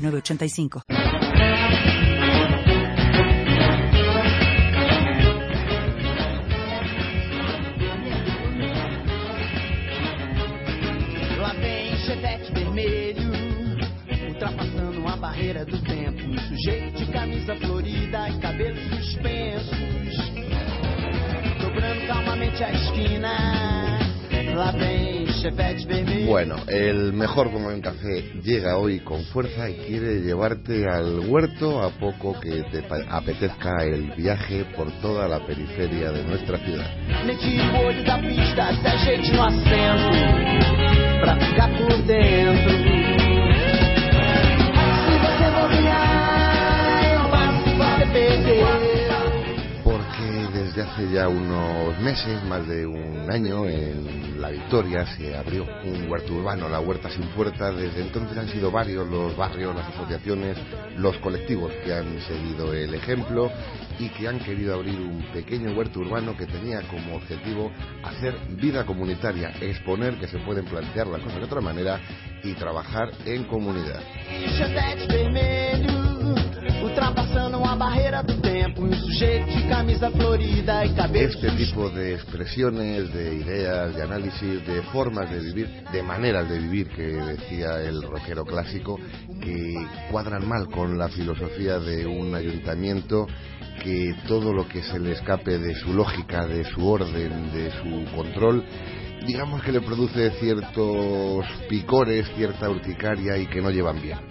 906985. Lá vem chevette vermelho, ultrapassando a barreira do tempo. Sujeito de camisa florida e cabelos suspensos, dobrando calmamente a esquina. Lá vem. Bueno, el mejor como en café llega hoy con fuerza y quiere llevarte al huerto a poco que te apetezca el viaje por toda la periferia de nuestra ciudad. Hace ya unos meses, más de un año, en La Victoria se abrió un huerto urbano, la Huerta Sin Puerta. Desde entonces han sido varios los barrios, las asociaciones, los colectivos que han seguido el ejemplo y que han querido abrir un pequeño huerto urbano que tenía como objetivo hacer vida comunitaria, exponer que se pueden plantear las cosas de otra manera y trabajar en comunidad. E cabelo Este tipo de expresiones, de ideas, de análisis, de formas de vivir, de maneras de vivir que decía el rockero clásico, que cuadran mal con la filosofía de un ayuntamiento que todo lo que se le escape de su lógica, de su orden, de su control, digamos que le produce ciertos picores, cierta urticaria y que no llevan bien.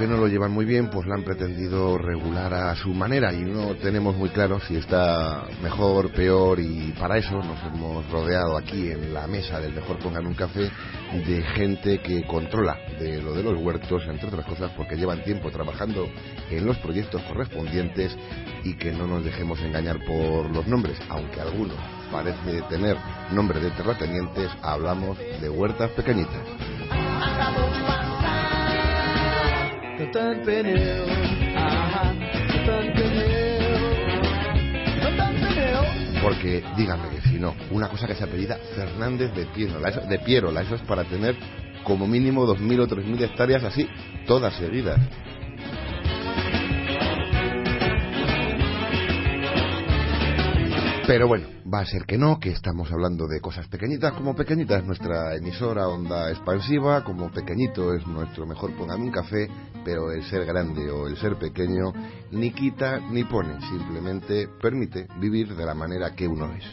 Que no lo llevan muy bien, pues la han pretendido regular a su manera y no tenemos muy claro si está mejor, peor y para eso nos hemos rodeado aquí en la mesa del Mejor Pongan un Café de gente que controla de lo de los huertos, entre otras cosas porque llevan tiempo trabajando en los proyectos correspondientes y que no nos dejemos engañar por los nombres, aunque alguno parece tener nombre de terratenientes, hablamos de huertas pequeñitas. Porque dígame que si no, una cosa que se apellida Fernández de Pierola, eso, de Pierola, eso es para tener como mínimo 2.000 o 3.000 hectáreas así, todas seguidas. Pero bueno, va a ser que no, que estamos hablando de cosas pequeñitas, como pequeñita es nuestra emisora onda expansiva, como pequeñito es nuestro mejor póngame un café, pero el ser grande o el ser pequeño ni quita ni pone, simplemente permite vivir de la manera que uno es.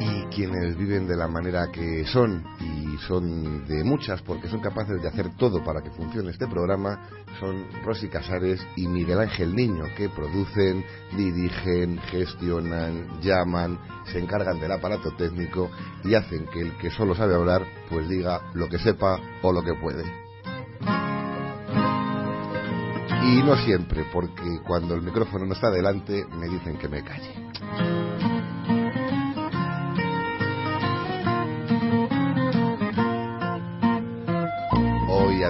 y quienes viven de la manera que son son de muchas porque son capaces de hacer todo para que funcione este programa son Rosy Casares y Miguel Ángel Niño que producen, dirigen, gestionan, llaman, se encargan del aparato técnico y hacen que el que solo sabe hablar pues diga lo que sepa o lo que puede. Y no siempre, porque cuando el micrófono no está delante me dicen que me calle.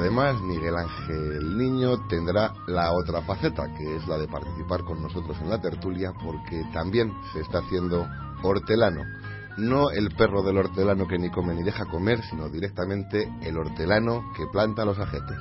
Además Miguel Ángel Niño tendrá la otra faceta, que es la de participar con nosotros en la tertulia, porque también se está haciendo hortelano. No el perro del hortelano que ni come ni deja comer, sino directamente el hortelano que planta los ajetes.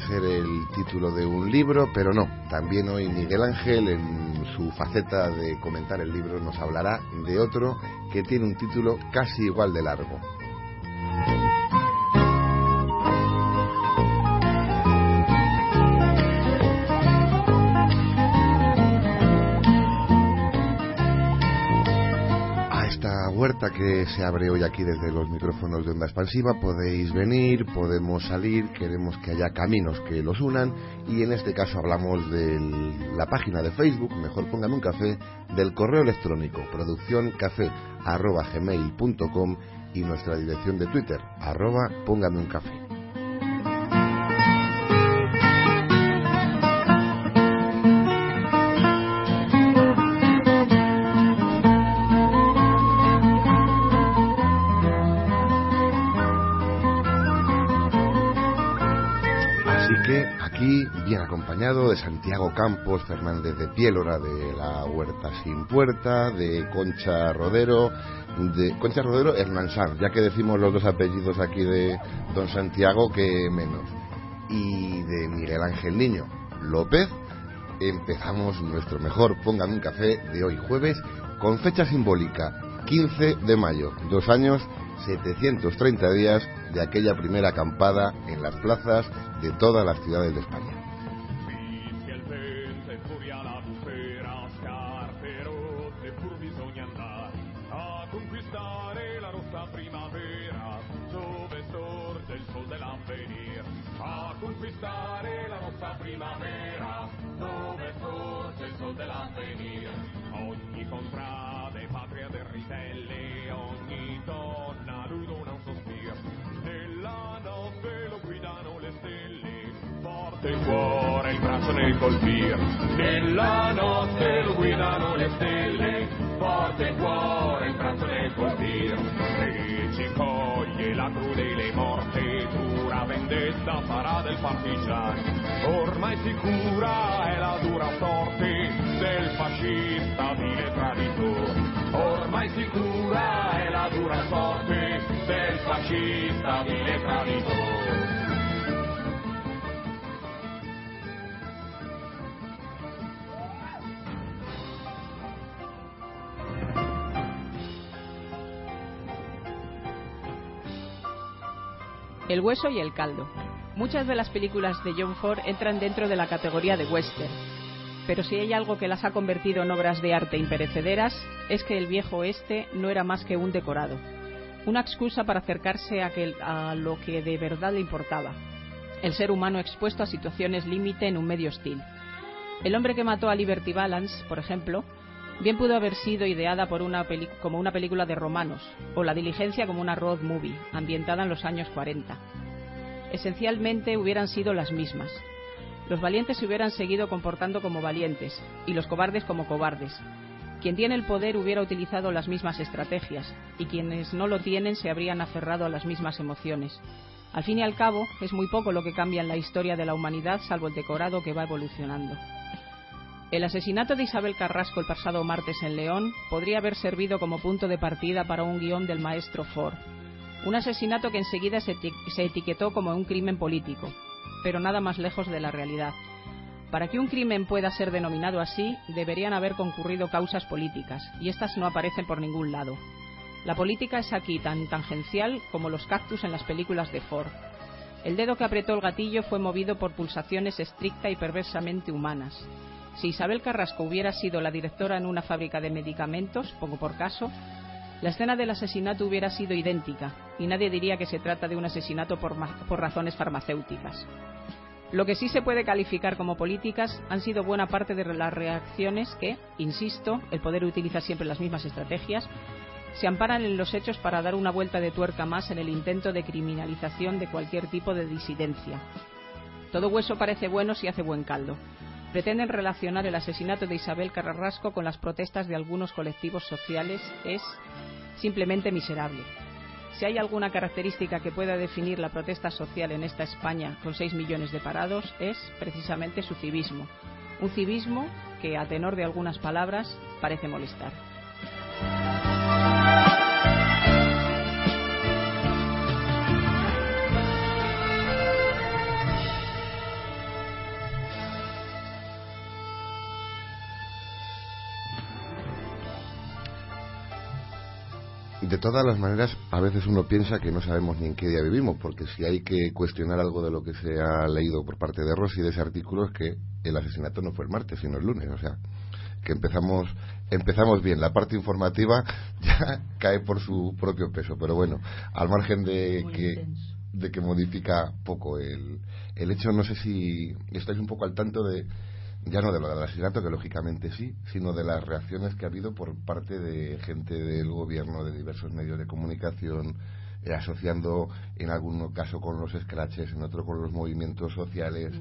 Ser el título de un libro, pero no. También hoy Miguel Ángel, en su faceta de comentar el libro, nos hablará de otro que tiene un título casi igual de largo. Puerta que se abre hoy aquí desde los micrófonos de Onda Expansiva. Podéis venir, podemos salir, queremos que haya caminos que los unan y en este caso hablamos de la página de Facebook, mejor póngame un café, del correo electrónico produccióncafé.gmail.com y nuestra dirección de Twitter, arroba póngame un café. De Santiago Campos, Fernández de Piélora de la Huerta Sin Puerta, de Concha Rodero, de Concha Rodero Hernán Sanz, ya que decimos los dos apellidos aquí de don Santiago, que menos, y de Miguel Ángel Niño López. Empezamos nuestro mejor Póngame un café de hoy jueves con fecha simbólica 15 de mayo, dos años 730 días de aquella primera acampada en las plazas de todas las ciudades de España. Forte il cuore, il braccio nel colpir. Nella notte lo guidano le stelle, forte il cuore, il braccio nel colpir. E ci coglie la crudele morte, dura vendetta farà del partigiano. Ormai sicura è la dura sorte del fascista vile traditore. Ormai sicura è la dura sorte del fascista vile traditore. El hueso y el caldo. Muchas de las películas de John Ford entran dentro de la categoría de western, pero si hay algo que las ha convertido en obras de arte imperecederas es que el viejo oeste no era más que un decorado, una excusa para acercarse a, a lo que de verdad le importaba, el ser humano expuesto a situaciones límite en un medio hostil. El hombre que mató a Liberty Balance, por ejemplo, Bien pudo haber sido ideada como una película de romanos, o La diligencia como una road movie, ambientada en los años 40. Esencialmente hubieran sido las mismas. Los valientes se hubieran seguido comportando como valientes, y los cobardes como cobardes. Quien tiene el poder hubiera utilizado las mismas estrategias, y quienes no lo tienen se habrían aferrado a las mismas emociones. Al fin y al cabo, es muy poco lo que cambia en la historia de la humanidad, salvo el decorado que va evolucionando. El asesinato de Isabel Carrasco el pasado martes en León podría haber servido como punto de partida para un guion del maestro Ford. Un asesinato que enseguida se, etiquetó como un crimen político, pero nada más lejos de la realidad. Para que un crimen pueda ser denominado así, deberían haber concurrido causas políticas, y estas no aparecen por ningún lado. La política es aquí tan tangencial como los cactus en las películas de Ford. El dedo que apretó el gatillo fue movido por pulsaciones estricta y perversamente humanas. Si Isabel Carrasco hubiera sido la directora en una fábrica de medicamentos, pongo por caso, la escena del asesinato hubiera sido idéntica y nadie diría que se trata de un asesinato por, razones farmacéuticas. Lo que sí se puede calificar como políticas han sido buena parte de las reacciones que, insisto, el poder utiliza siempre las mismas estrategias, se amparan en los hechos para dar una vuelta de tuerca más en el intento de criminalización de cualquier tipo de disidencia. Todo hueso parece bueno si hace buen caldo pretenden relacionar el asesinato de Isabel Carrasco con las protestas de algunos colectivos sociales es simplemente miserable. Si hay alguna característica que pueda definir la protesta social en esta España con 6 millones de parados es precisamente su civismo. Un civismo que, a tenor de algunas palabras, parece molestar. De todas las maneras, a veces uno piensa que no sabemos ni en qué día vivimos, porque si hay que cuestionar algo de lo que se ha leído por parte de Rossi de ese artículo es que el asesinato no fue el martes, sino el lunes. O sea, que empezamos empezamos bien. La parte informativa ya cae por su propio peso, pero bueno, al margen de que de que modifica poco el, el hecho, no sé si estáis un poco al tanto de ya no de lo del asesinato, que lógicamente sí, sino de las reacciones que ha habido por parte de gente del gobierno, de diversos medios de comunicación, eh, asociando en algún caso con los scratches, en otro con los movimientos sociales,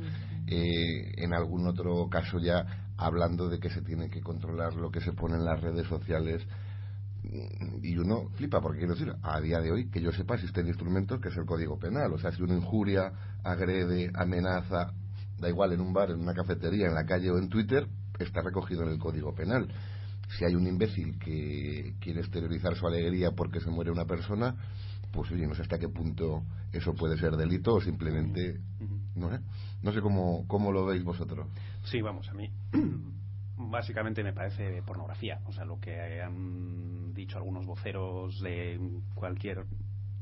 eh, en algún otro caso ya hablando de que se tiene que controlar lo que se pone en las redes sociales. Mm, y uno flipa, porque quiero decir, a día de hoy, que yo sepa, existen instrumentos que es el Código Penal. O sea, si uno injuria, agrede, amenaza, da igual en un bar, en una cafetería, en la calle o en Twitter, está recogido en el Código Penal. Si hay un imbécil que quiere exteriorizar su alegría porque se muere una persona, pues oye, no sé hasta qué punto eso puede ser delito o simplemente, no sé, no sé cómo, cómo lo veis vosotros. Sí, vamos, a mí básicamente me parece pornografía, o sea, lo que han dicho algunos voceros de cualquier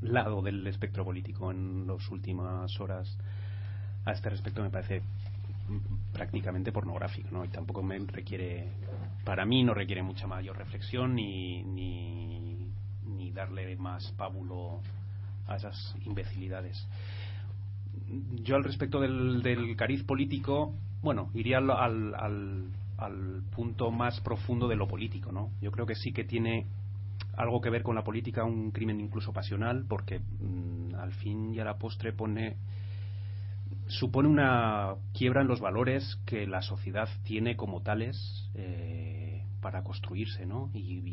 lado del espectro político en las últimas horas a este respecto me parece prácticamente pornográfico, ¿no? Y tampoco me requiere, para mí no requiere mucha mayor reflexión ni, ni, darle más pábulo a esas imbecilidades. Yo al respecto del, del cariz político, bueno, iría al, al, al, punto más profundo de lo político, ¿no? Yo creo que sí que tiene algo que ver con la política, un crimen incluso pasional, porque mm, al fin y a la postre pone supone una quiebra en los valores que la sociedad tiene como tales eh, para construirse, ¿no? Y,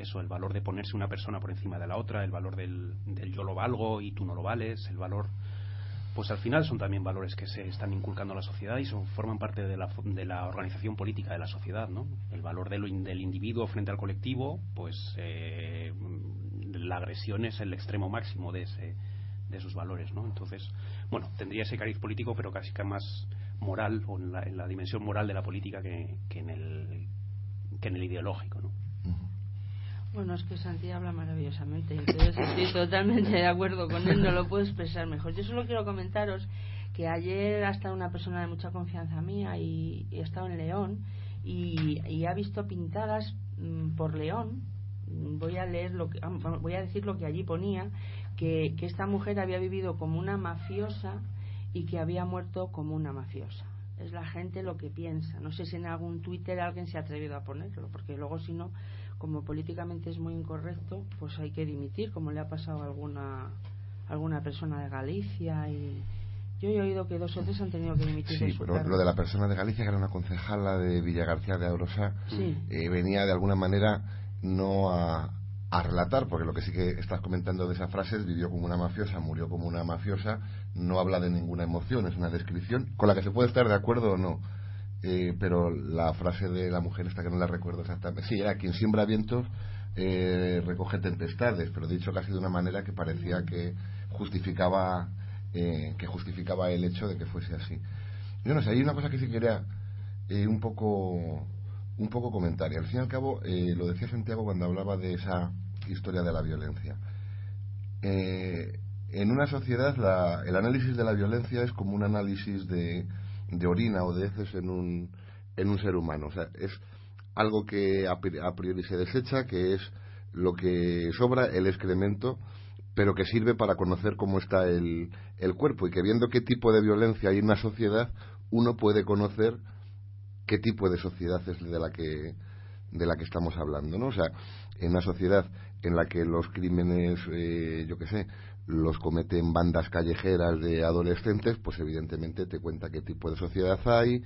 eso, el valor de ponerse una persona por encima de la otra, el valor del, yo lo valgo y tú no lo vales, el valor, pues al final son también valores que se están inculcando a la sociedad y son, forman parte de la, de la organización política de la sociedad, ¿no? El valor del, del individuo frente al colectivo, pues eh, la agresión es el extremo máximo de ese de sus valores, ¿no? Entonces, bueno, tendría ese cariz político, pero casi que más moral o en la, dimensión moral de la política que, en el que en el ideológico, ¿no? Bueno, es que Santi habla maravillosamente, entonces estoy totalmente de acuerdo con él, no lo puedo expresar mejor. Yo solo quiero comentaros que ayer ha estado una persona de mucha confianza mía y, he estado en León y, y ha visto pintadas mm, por León voy a leer lo que voy a decir lo que allí ponía que, esta mujer había vivido como una mafiosa y que había muerto como una mafiosa. Es la gente lo que piensa. No sé si en algún Twitter alguien se ha atrevido a ponerlo, porque luego si no, como políticamente es muy incorrecto, pues hay que dimitir, como le ha pasado a alguna, alguna persona de Galicia y, yo he oído que dos o tres han tenido que dimitir. Sí, pero lo de la persona de Galicia, que era una concejala de Villa García de Aurosa, eh, venía de alguna manera no a, a relatar, porque lo que sí que estás comentando de esa frase es vivió como una mafiosa, murió como una mafiosa, no habla de ninguna emoción, es una descripción con la que se puede estar de acuerdo o no. Eh, pero la frase de la mujer esta que no la recuerdo exactamente, sí, era quien siembra vientos eh, recoge tempestades, pero dicho casi de una manera que parecía que justificaba eh, que justificaba el hecho de que fuese así. Yo no sé, hay una cosa que sí quería un poco un poco comentario. Al fin y al cabo, eh, lo decía Santiago cuando hablaba de esa historia de la violencia. Eh, en una sociedad, el análisis de la violencia es como un análisis de, de orina o de heces en un, en un ser humano. O sea, es algo que a priori se desecha, que es lo que sobra, el excremento, pero que sirve para conocer cómo está el, el cuerpo y que viendo qué tipo de violencia hay en una sociedad, uno puede conocer qué tipo de sociedad es de la que de la que estamos hablando, ¿no? O sea, en una sociedad en la que los crímenes, eh, yo qué sé, los cometen bandas callejeras de adolescentes, pues evidentemente te cuenta qué tipo de sociedad hay.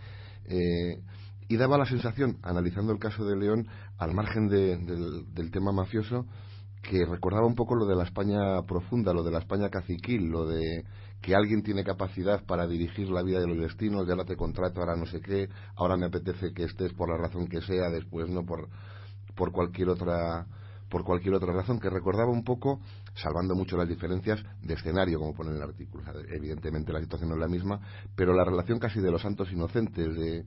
Eh, y daba la sensación, analizando el caso de León, al margen del tema mafioso, que recordaba un poco lo de la España profunda, lo de la España caciquil, lo de que alguien tiene capacidad para dirigir la vida de los destinos, ya ahora te contrato, ahora no sé qué, ahora me apetece que estés por la razón que sea, después no por, por cualquier otra por cualquier otra razón que recordaba un poco, salvando mucho las diferencias de escenario, como pone en el artículo. evidentemente la situación no es la misma, pero la relación casi de los santos inocentes, de,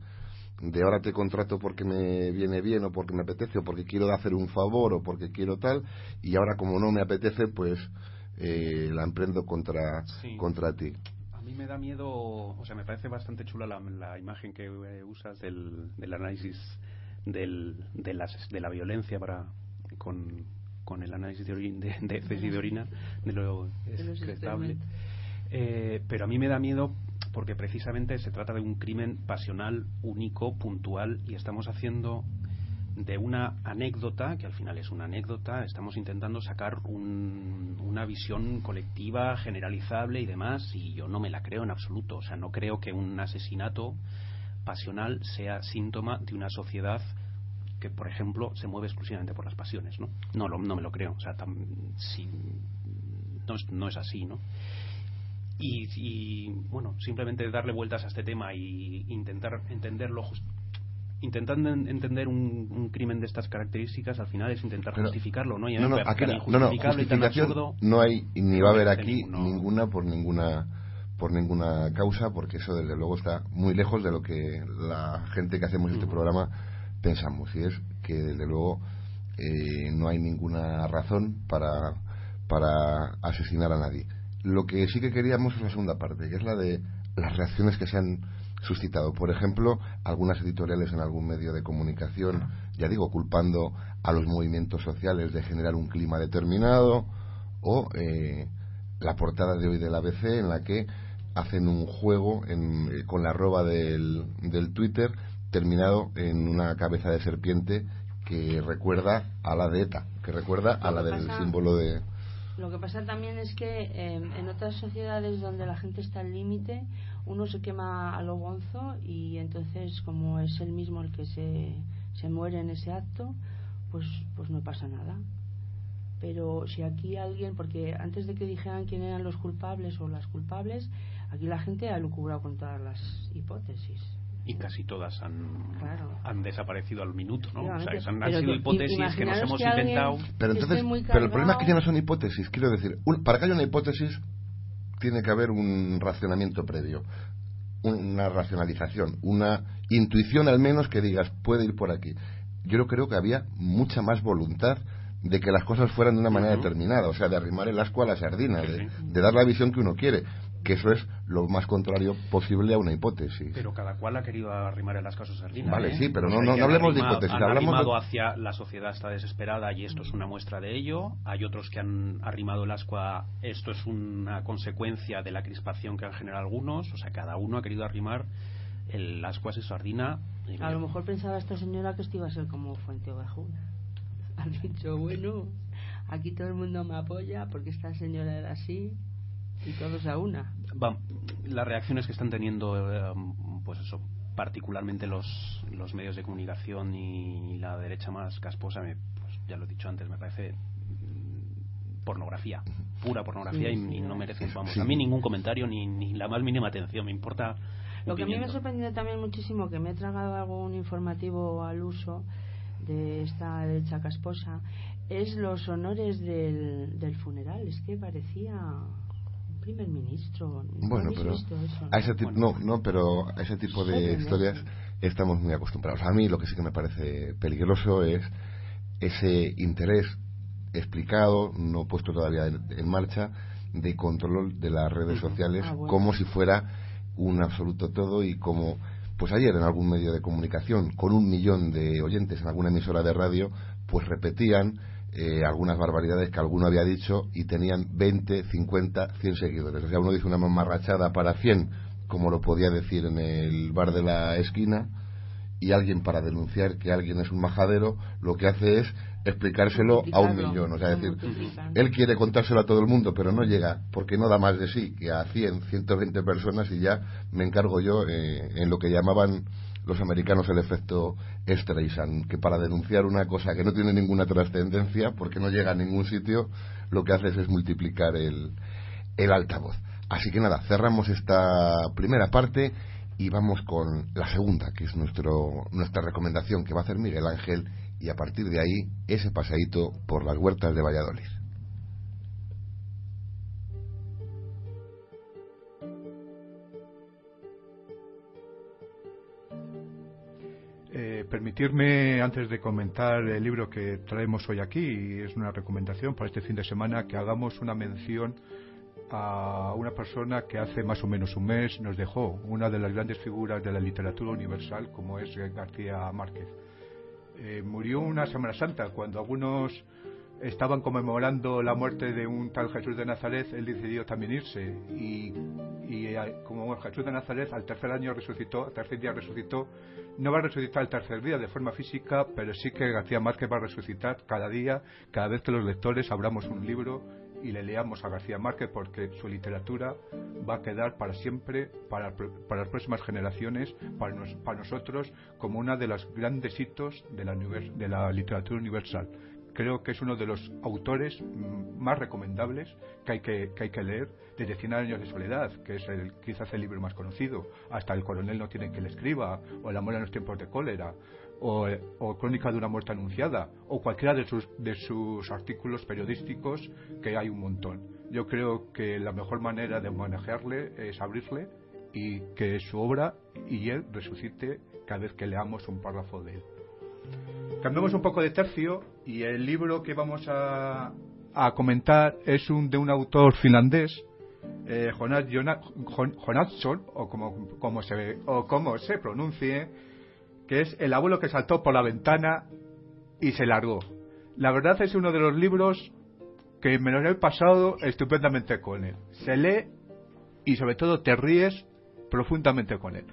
de ahora te contrato porque me viene bien o porque me apetece o porque quiero hacer un favor o porque quiero tal, y ahora como no me apetece, pues eh, la emprendo contra, contra ti. A mí me da miedo, o sea, me parece bastante chula la, imagen que eh, usas del, del, análisis del, de, las, de la violencia para con, con el análisis de, orin- de, de de orina, de lo excretable. Eh, pero a mí me da miedo porque precisamente se trata de un crimen pasional único, puntual, y estamos haciendo de una anécdota, que al final es una anécdota, estamos intentando sacar un- una visión colectiva, generalizable y demás, y yo no me la creo en absoluto. O sea, no creo que un asesinato pasional sea síntoma de una sociedad que, por ejemplo, se mueve exclusivamente por las pasiones, ¿no? No, lo- no me lo creo. O sea, tam- si- no, es, no es así, ¿no? Y, y, bueno, simplemente darle vueltas a este tema y intentar entenderlo intentando en- entender un, un crimen de estas características al final es intentar Pero- justificarlo no y No, no, aquí no, no, injustificable y tan justificación absurdo no hay ni va a haber merece aquí ninguna por ninguna por ninguna causa porque eso desde luego está muy lejos de lo que la gente que hacemos este Ujú. programa pensamos. Y es que desde luego eh, no hay ninguna razón para para asesinar a nadie. Lo que sí que queríamos es la segunda parte que es la de las reacciones que se han suscitado. Por ejemplo algunas editoriales en algún medio de comunicación ya digo culpando a los movimientos sociales de generar un clima determinado o eh, la portada de hoy del ABC en la que hacen un juego en- eh, con la arroba del, del Twitter terminado en una cabeza de serpiente que recuerda a la de ETA, que recuerda a la del pasa- símbolo de... Lo que pasa también es que eh, en otras sociedades donde la gente está al límite, uno se quema a lo gonzo y entonces como es él mismo el que se, se muere en ese acto, pues, pues no pasa nada. Pero si aquí alguien, porque antes de que dijeran quién eran los culpables o las culpables, aquí la gente ha lucubrado con todas las hipótesis. y casi todas han, Claro. han desaparecido al minuto no o sea han, han Pero sido que- hipótesis que nos hemos que inventado. Pero entonces, pero el problema es que ya no son hipótesis, quiero decir, un- para que haya una hipótesis tiene que haber un racionamiento previo, una racionalización, una intuición al menos que digas puede ir por aquí. Yo creo que había mucha más voluntad de que las cosas fueran de una manera determinada, o sea, de arrimar el asco a la sardina, de dar la visión que uno quiere, que eso es lo más contrario posible a una hipótesis. pero cada cual ha querido arrimar en las casas sardinas Vale, ¿eh? sí, pero no- no- no han hablemos de arrimado- hipótesis, han hablamos de- arrimado hacia la sociedad está desesperada y esto es una muestra de ello hay otros que han arrimado el asco a esto es una consecuencia de la crispación que han generado algunos o sea cada uno ha querido arrimar el asco a su sardina y A lo mejor pensaba esta señora que esto iba a ser como Fuente Ovejuna. Ha dicho, bueno, aquí todo el mundo me apoya porque esta señora era así y todos a una. Va, las reacciones que están teniendo, eh, pues eso, particularmente los, los medios de comunicación y la derecha más casposa, me- pues ya lo he dicho antes, me parece mm, pornografía, pura pornografía Sí, y, sí, y no merece, vamos, Sí. a mí ningún comentario ni, ni la más mínima atención, me importa. Lo que a mí me sorprendido también muchísimo, que me he tragado algún informativo al uso de esta derecha casposa, es los honores del, del funeral. Es que parecía primer ministro. ¿No Bueno, pero a ese tipo no, no, pero a ese tipo de historias estamos muy acostumbrados. A mí lo que sí que me parece peligroso es ese interés explicado, no puesto todavía en, en marcha, de control de las redes sociales Ah, bueno. como si fuera un absoluto todo y como pues ayer en algún medio de comunicación con un millón de oyentes en alguna emisora de radio pues repetían eh, algunas barbaridades que alguno había dicho y tenían 20, 50, 100 seguidores. O sea, uno dice una mamarrachada para 100, como lo podía decir en el bar de la esquina, y alguien para denunciar que alguien es un majadero, lo que hace es explicárselo a un millón. O sea, es decir, él quiere contárselo a todo el mundo, pero no llega, porque no da más de sí que a 100, 120 personas y ya me encargo yo eh, en lo que llamaban los americanos el efecto Streisand, que para denunciar una cosa que no tiene ninguna trascendencia, porque no llega a ningún sitio, lo que haces es multiplicar el, el altavoz. Así que nada, cerramos esta primera parte y vamos con la segunda, que es nuestro, nuestra recomendación que va a hacer Miguel Ángel, y a partir de ahí ese paseíto por las huertas de Valladolid. Permitirme, antes de comentar el libro que traemos hoy aquí, y es una recomendación para este fin de semana, que hagamos una mención a una persona que hace más o menos un mes nos dejó, una de las grandes figuras de la literatura universal, como es García Márquez. Eh, murió una Semana Santa, cuando algunos estaban conmemorando la muerte de un tal Jesús de Nazaret, él decidió también irse. Y, eh, como Jesús de Nazaret al tercer año resucitó, al tercer día resucitó, no va a resucitar el tercer día de forma física, pero sí que García Márquez va a resucitar cada día, cada vez que los lectores abramos un libro y le leamos a García Márquez porque su literatura va a quedar para siempre, para, para las próximas generaciones, para, nos- para nosotros, como uno de los grandes hitos de la, de la literatura universal. Creo que es uno de los autores mm, más recomendables que hay que, que hay que leer, desde Cien años de soledad, que es el, quizás el libro más conocido, hasta El coronel no tiene que le escriba, o El amor en los tiempos de cólera, o, o Crónica de una muerte anunciada, o cualquiera de sus, de sus artículos periodísticos, que hay un montón. Yo creo que la mejor manera de manejarle es abrirle y que su obra y él resucite cada vez que leamos un párrafo de él. Cambiamos un poco de tercio y el libro que vamos a, comentar es un de un autor finlandés, eh, Jonas Jona- Jon- Jonasson, o como, se, o se pronuncie, que es El abuelo que saltó por la ventana y se largó. La verdad es uno de los libros que me lo he pasado estupendamente con él. Se lee y sobre todo te ríes profundamente con él.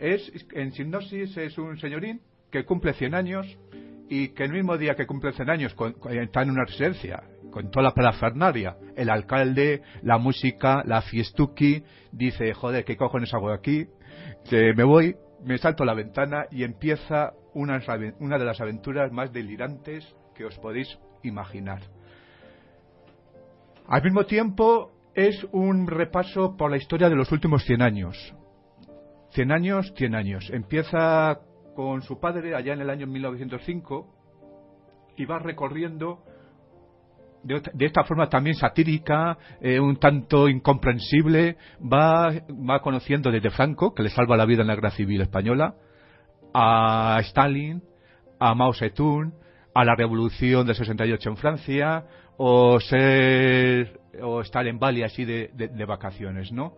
Es, en sinopsis es un señorín que cumple 100 años y que el mismo día que cumple 100 años está en una residencia con toda la parafernalia, el alcalde, la música, la fiestuki, dice, joder, ¿qué cojones hago aquí? Que me voy, me salto la ventana y empieza una, una de las aventuras más delirantes que os podéis imaginar. Al mismo tiempo, es un repaso por la historia de los últimos 100 años. 100 años, 100 años. Empieza con su padre allá en el año 1905 y va recorriendo de, esta forma también satírica, eh, un tanto incomprensible, va, va conociendo desde Franco, que le salva la vida en la guerra civil española, a Stalin, a Mao Zedong, a la revolución del 68 en Francia, o ser o estar en Bali así de, de- de vacaciones, ¿no?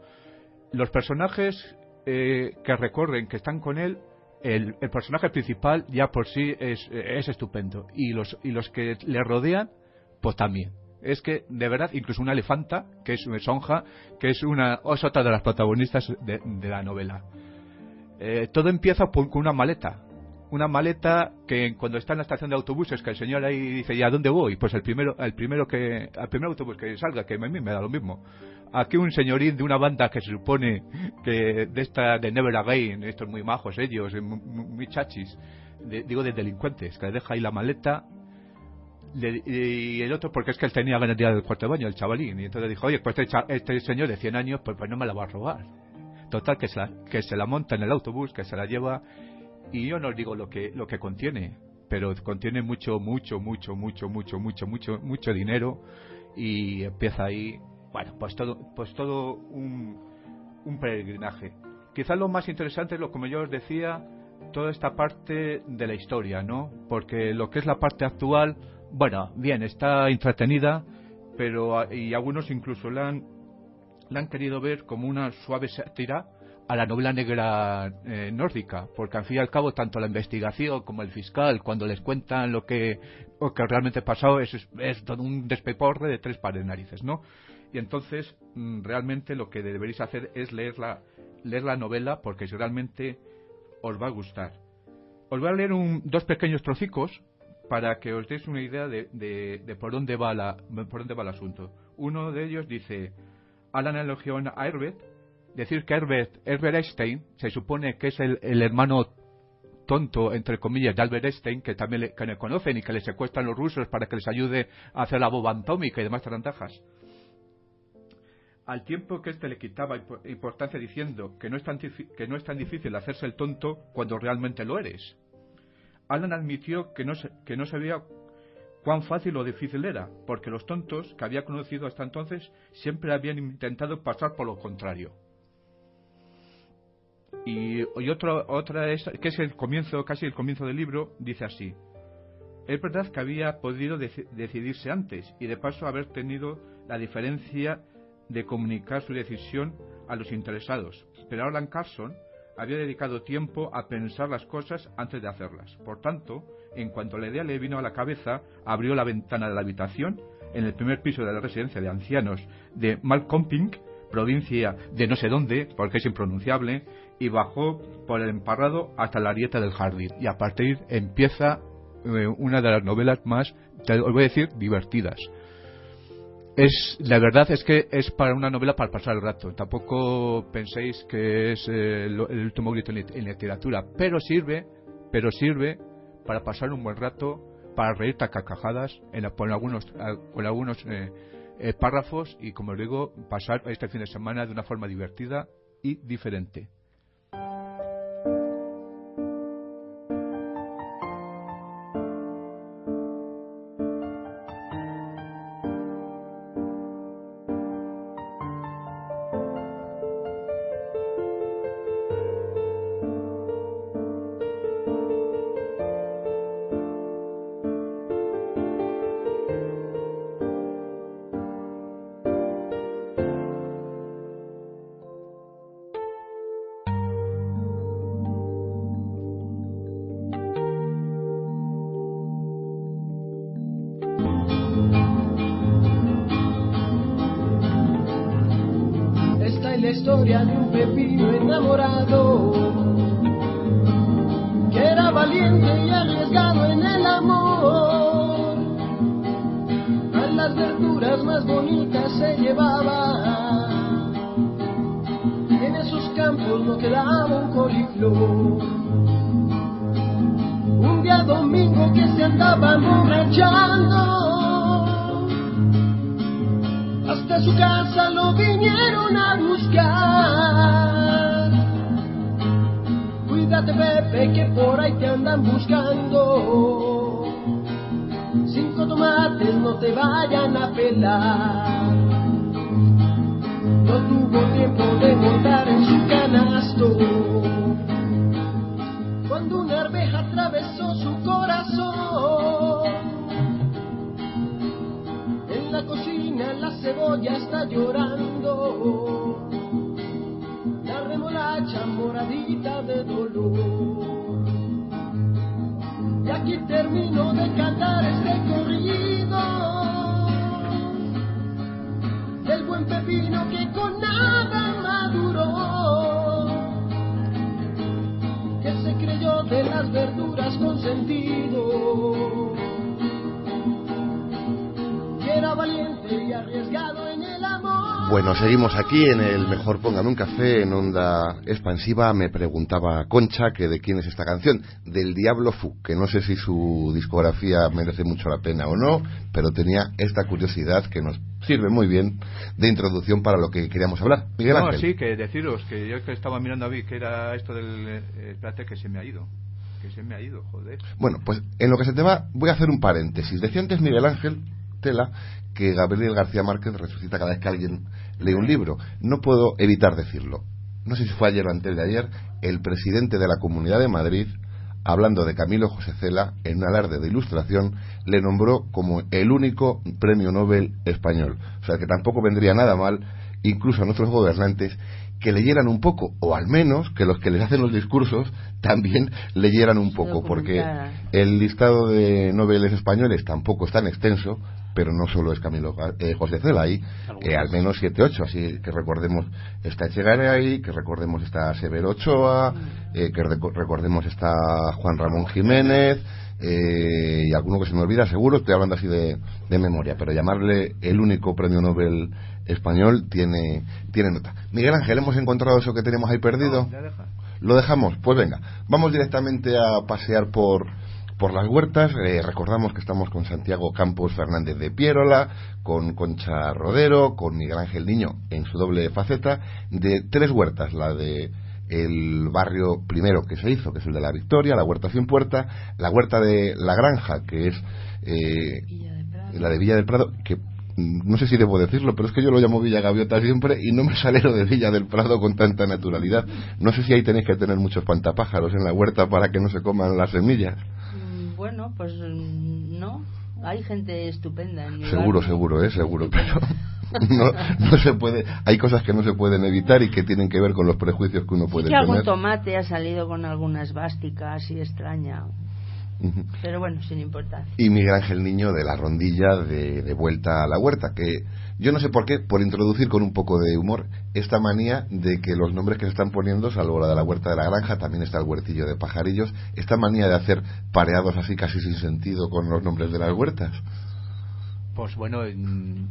Los personajes eh, que recorren, que están con él, el, el personaje principal ya por sí es, es estupendo y los y los que le rodean, pues también. Es que, de verdad, incluso una elefanta, que es Sonja, que es una es otra de las protagonistas de, de la novela. Eh, todo empieza con una maleta. Una maleta que cuando está en la estación de autobuses, que el señor ahí dice, ¿y a dónde voy? Pues el primero, el primero que, al primer autobús que salga, que a mí me da lo mismo. Aquí un señorín de una banda que se supone que de esta, de Never Again, estos muy majos ellos, muy, muy- chachis, de- digo de delincuentes, que le deja ahí la maleta, le- y el otro porque es que él tenía ganas de ir al cuarto de baño, el chavalín, y entonces dijo, oye, pues este, este señor de 100 años, pues, pues no me la va a robar. Total, que se, la, que se la monta en el autobús, que se la lleva, y yo no os digo lo que, lo que contiene, pero contiene mucho, mucho, mucho, mucho, mucho, mucho, mucho, mucho dinero, y empieza ahí, bueno, pues todo, pues todo un, un peregrinaje. Quizás lo más interesante es lo como yo os decía, toda esta parte de la historia, ¿no? Porque lo que es la parte actual, bueno, bien, está entretenida, pero a- y algunos incluso la han, la han querido ver como una suave sátira a la novela negra eh, nórdica, porque al fin y al cabo tanto la investigación como el fiscal, cuando les cuentan lo que, lo que realmente pasó, es, es todo un despeporre de tres pares de narices, ¿no? Y entonces, mm, realmente lo que deberéis hacer es leer la, leer la novela, porque si realmente os va a gustar. Os voy a leer un- dos pequeños trocicos para que os deis una idea de, de- por, dónde va la, por dónde va el asunto. Uno de ellos dice, Alan elogió a Herbert, decir que Herbert, Herbert Einstein se supone que es el, hermano tonto, entre comillas, de Albert Einstein, que también le, conocen y que le secuestran los rusos para que les ayude a hacer la bomba atómica y demás tarantajas. Al tiempo que éste le quitaba impo- importancia diciendo que no, es tan, que no es tan difícil hacerse el tonto cuando realmente lo eres. Alan admitió que no, que no sabía cuán fácil o difícil era, porque los tontos que había conocido hasta entonces siempre habían intentado pasar por lo contrario. Y, y otro- otra es, que es el comienzo, casi el comienzo del libro, dice así. Es verdad que había podido deci- decidirse antes y de paso haber tenido la diferencia de comunicar su decisión a los interesados, pero Alan Carson había dedicado tiempo a pensar las cosas antes de hacerlas. Por tanto, en cuanto la idea le vino a la cabeza, abrió la ventana de la habitación en el primer piso de la residencia de ancianos de Malcomping, provincia de no sé dónde, porque es impronunciable, y bajó por el emparrado hasta la arieta del jardín. Y a partir empieza eh, una de las novelas más, te voy a decir, divertidas. Es, la verdad es que es para una novela para pasar el rato. Tampoco penséis que es eh, el, último grito en, lit- en literatura, pero sirve, pero sirve para pasar un buen rato, para reírte a carcajadas en con algunos, con algunos eh, eh, párrafos y, como digo, pasar este fin de semana de una forma divertida y diferente. Cuando una arveja atravesó su corazón. En la cocina la cebolla está llorando. Bueno, seguimos aquí en el mejor Póngame un café en onda expansiva. Me preguntaba Concha que de quién es esta canción. Del Diablo Fu, que no sé si su discografía merece mucho la pena o no, pero tenía esta curiosidad que nos sirve muy bien de introducción para lo que queríamos hablar. Miguel No, Ángel. sí, que deciros que yo que estaba mirando a mí que era esto del... Eh, espérate que se me ha ido. Que se me ha ido, joder. Bueno, pues en lo que se te va, voy a hacer un paréntesis. Decía antes Miguel Ángel Tela que Gabriel García Márquez resucita cada vez que alguien lee un libro. No puedo evitar decirlo. No sé si fue ayer o antes de ayer, el presidente de la Comunidad de Madrid, hablando de Camilo José Cela, en un alarde de ilustración, le nombró como el único premio Nobel español. O sea que tampoco vendría nada mal, incluso a nuestros gobernantes, que leyeran un poco, o al menos que los que les hacen los discursos también leyeran un poco, porque el listado de noveles españoles tampoco es tan extenso, pero no solo es Camilo eh, José Cela, hay eh, al menos 7 8, así que recordemos está Echegaray, que recordemos está Severo Ochoa, eh, que reco- recordemos está Juan Ramón Jiménez, eh, y alguno que se me olvida, seguro, estoy hablando así de, de memoria, pero llamarle el único premio Nobel español tiene, tiene nota. Miguel Ángel, ¿hemos encontrado eso que tenemos ahí perdido? Ya deja. ¿Lo dejamos? Pues venga, vamos directamente a pasear por, por las huertas. Eh, recordamos que estamos con Santiago Campos Fernández de Piérola, con Concha Rodero, con Miguel Ángel Niño en su doble faceta, de tres huertas, la de el barrio primero que se hizo, que es el de la Victoria, la huerta Cien Puerta, la huerta de la Granja, que es eh, la de Villa del Prado, que no sé si debo decirlo, pero es que yo lo llamo Villa Gaviota siempre y no me sale lo de Villa del Prado con tanta naturalidad. No sé si ahí tenéis que tener muchos pantapájaros en la huerta para que no se coman las semillas. Mm, Bueno, pues mm, no. Hay gente estupenda en mi Seguro, barrio. seguro, ¿eh? Seguro, pero... no, no se puede, hay cosas que no se pueden evitar y que tienen que ver con los prejuicios que uno puede sí que algún tomate ha salido con alguna esvástica así extraña. Pero bueno, sin importancia. y Miguel Ángel Niño de la rondilla de, de vuelta a la huerta, que yo no sé por qué, por introducir con un poco de humor esta manía de que los nombres que se están poniendo, salvo la de la huerta de la granja, también está el huertillo de pajarillos, esta manía de hacer pareados así casi sin sentido con los nombres de las huertas. Pues bueno, en-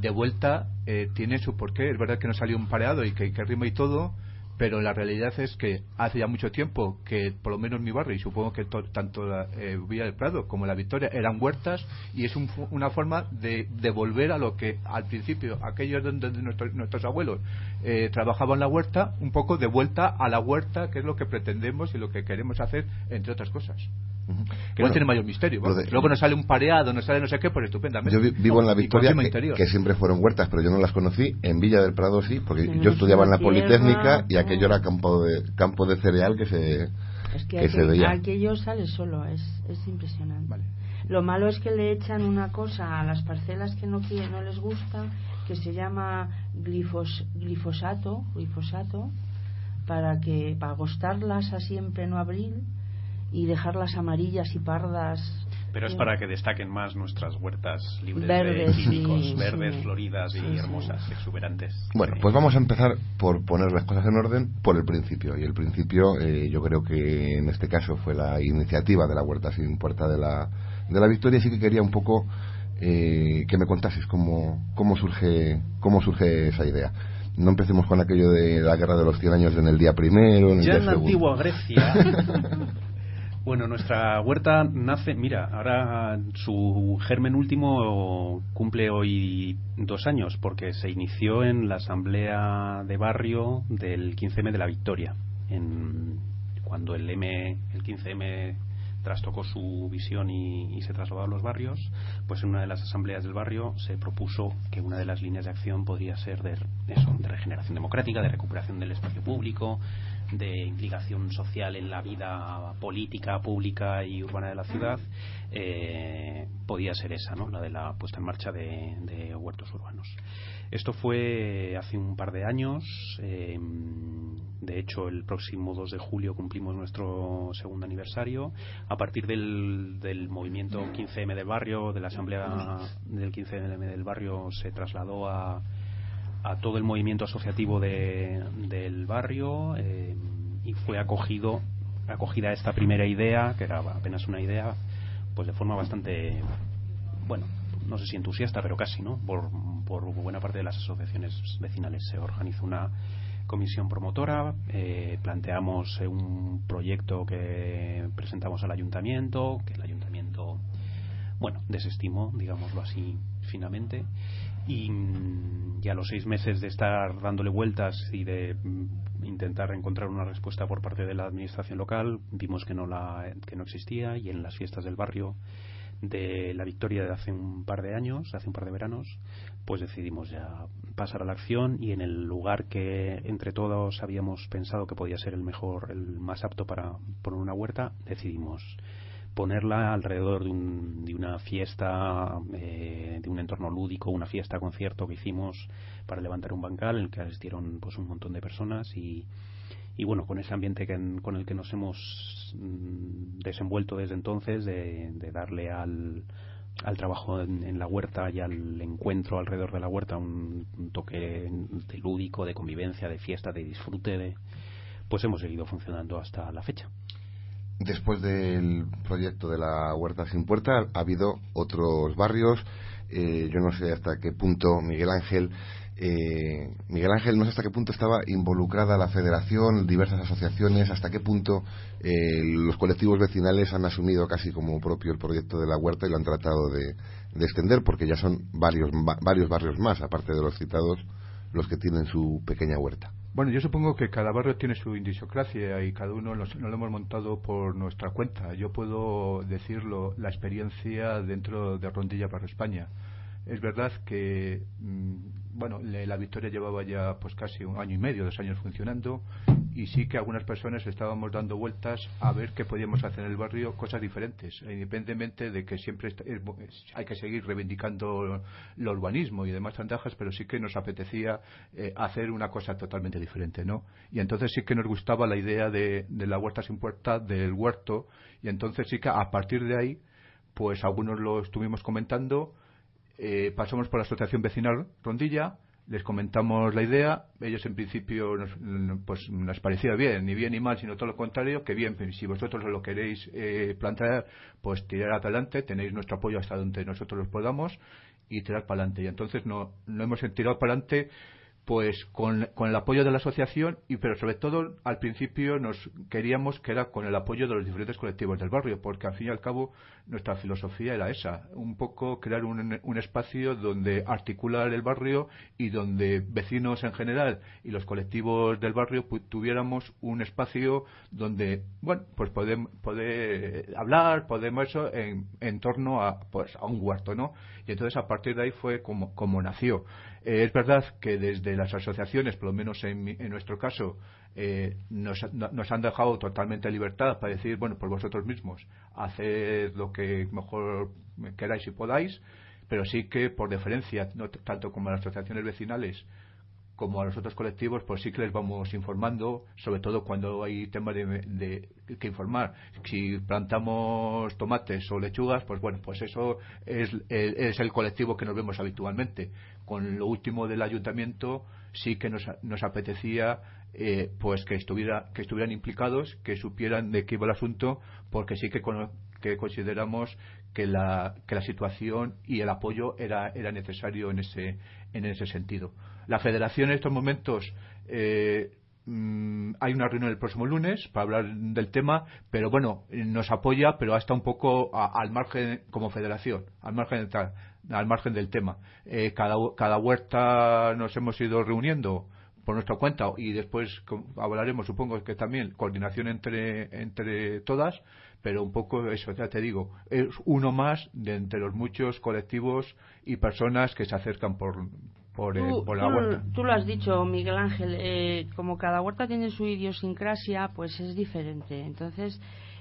de vuelta eh, tiene su porqué. Es verdad que no salió un pareado y que, que rima y todo, pero la realidad es que hace ya mucho tiempo que, por lo menos mi barrio, y supongo que to- tanto la eh, Villa del Prado como la Victoria eran huertas, y es un una forma de, de volver a lo que al principio, aquellos donde nuestros, nuestros abuelos eh, trabajaban la huerta, un poco de vuelta a la huerta, que es lo que pretendemos y lo que queremos hacer, entre otras cosas. Que Bueno, no tiene mayor misterio. ¿no? de- Luego nos sale un pareado, nos sale no sé qué, pues estupendamente. Yo vi- vivo en la Victoria, que, interior. que siempre fueron huertas, pero yo no las conocí. En Villa del Prado sí, porque Tenemos yo estudiaba en la tierra, Politécnica y aquello era campo de, campo de cereal que se, Es que, que se aquel- veía. aquello sale solo, es, es impresionante. Vale. Lo malo es que le echan una cosa a las parcelas que no quieren, no les gusta, que se llama glifos, glifosato, glifosato, para que para agostarlas así en pleno abril y dejarlas amarillas y pardas. Pero es Sí. para que destaquen más nuestras huertas libres Verdes, de químicos, sí, verdes, sí. floridas y Sí, sí. hermosas, exuberantes. Bueno, pues vamos a empezar por poner las cosas en orden por el principio. Y el principio, eh, yo creo que en este caso fue la iniciativa de la Huerta Sin Puerta de la, de la Victoria. Así que quería un poco eh, que me contases cómo, cómo, surge, cómo surge esa idea. No empecemos con aquello de la guerra de los 100 años en el día primero, en el Ya día en la antigua Grecia. bueno, nuestra huerta nace, mira, ahora su germen último cumple hoy dos años porque se inició en la asamblea de barrio del 15M de la Victoria, en, cuando el M, el 15M trastocó su visión y, se trasladó a los barrios, pues en una de las asambleas del barrio se propuso que una de las líneas de acción podría ser de eso, de regeneración democrática, de recuperación del espacio público, de implicación social en la vida política, pública y urbana de la ciudad, eh, podía ser esa, ¿no? la de la puesta en marcha de, huertos urbanos. Esto fue hace un par de años. eh, de hecho, el próximo 2 de julio cumplimos nuestro segundo aniversario. A partir del, del movimiento 15M del barrio, de la asamblea del 15M del barrio, se trasladó a, a todo el movimiento asociativo de- del barrio eh, y fue acogido acogida esta primera idea, que era apenas una idea, pues de forma bastante, bueno, no sé si entusiasta, pero casi, ¿no? Por, por buena parte de las asociaciones vecinales. Se organizó una comisión promotora, eh, planteamos eh, un proyecto que presentamos al ayuntamiento, que el ayuntamiento, bueno, desestimó, digámoslo así, finamente. Y, mm, y a los seis meses de estar dándole vueltas y de mm, intentar encontrar una respuesta por parte de la administración local, vimos que no, la, que no existía y en las fiestas del barrio de la victoria de hace un par de años, hace un par de veranos, pues decidimos ya pasar a la acción y en el lugar que entre todos habíamos pensado que podía ser el mejor, el más apto para poner una huerta, decidimos ponerla alrededor de, un- de una fiesta, eh, de un entorno lúdico, una fiesta concierto que hicimos para levantar un bancal en el que asistieron pues un montón de personas y, y bueno, con ese ambiente que con el que nos hemos mm, desenvuelto desde entonces, de, darle al, trabajo en, la huerta y al encuentro alrededor de la huerta un, toque lúdico, de convivencia, de fiesta, de disfrute, de, pues hemos seguido funcionando hasta la fecha. Después del proyecto de la Huerta Sin Puerta, ha habido otros barrios. eh, yo no sé hasta qué punto Miguel Ángel. eh, Miguel Ángel, no sé hasta qué punto estaba involucrada la federación, diversas asociaciones, hasta qué punto eh, los colectivos vecinales han asumido casi como propio el proyecto de la huerta y lo han tratado de, de extender, porque ya son varios, va- varios barrios más, aparte de los citados, los que tienen su pequeña huerta. Bueno, yo supongo que cada barrio tiene su idiosincrasia y cada uno nos, nos lo hemos montado por nuestra cuenta. Yo puedo decirlo, la experiencia dentro de Rondilla para España. Es verdad que mm, bueno, la Victoria llevaba ya pues casi un año y medio, dos años funcionando y sí que algunas personas estábamos dando vueltas a ver qué podíamos hacer en el barrio, cosas diferentes, independientemente de que siempre hay que seguir reivindicando el urbanismo y demás ventajas, pero sí que nos apetecía eh, hacer una cosa totalmente diferente, ¿no? Y entonces sí que nos gustaba la idea de, de la huerta sin puerta, del huerto, y entonces sí que a partir de ahí, pues algunos lo estuvimos comentando, eh, pasamos por la asociación vecinal Rondilla, les comentamos la idea, ellos en principio nos, pues, nos parecía bien, ni bien ni mal, sino todo lo contrario, que bien, si vosotros lo queréis eh, plantear, pues tirar adelante, tenéis nuestro apoyo hasta donde nosotros los podamos y tirar para adelante. Y entonces no, no hemos tirado para adelante pues con, el apoyo de la asociación y pero sobre todo al principio nos queríamos que era con el apoyo de los diferentes colectivos del barrio porque al fin y al cabo nuestra filosofía era esa un poco crear un, un espacio donde articular el barrio y donde vecinos en general y los colectivos del barrio tuviéramos un espacio donde bueno pues poder, poder hablar podemos eso en, en torno a pues a un huerto no y entonces a partir de ahí fue como, como nació eh, es verdad que desde las asociaciones, por lo menos en, en nuestro caso, eh, nos, nos, han dejado totalmente libertad para decir, bueno, por vosotros mismos, haced lo que mejor queráis y podáis, pero sí que por deferencia, no tanto como las asociaciones vecinales como a los otros colectivos, pues sí que les vamos informando, sobre todo cuando hay temas de, que informar. Si plantamos tomates o lechugas, pues bueno, pues eso es, es, el colectivo que nos vemos habitualmente. Con lo último del ayuntamiento, sí que nos, nos apetecía eh, pues que, estuviera, que estuvieran implicados, que supieran de qué iba el asunto, porque sí que, que consideramos que la, que la situación y el apoyo era, era necesario en ese, en ese sentido. La federación en estos momentos eh, mm, hay una reunión el próximo lunes para hablar del tema, pero bueno, nos apoya, pero hasta un poco al margen como federación, al margen, al margen del tema. Eh, cada, cada huerta nos hemos ido reuniendo por nuestra cuenta y después hablaremos, supongo que también, coordinación entre, entre todas, pero un poco eso, ya te digo, es uno más de entre los muchos colectivos y personas que se acercan por, por, eh, la huerta. Tú lo has dicho, Miguel Ángel, eh, como cada huerta tiene su idiosincrasia, pues es diferente. Entonces,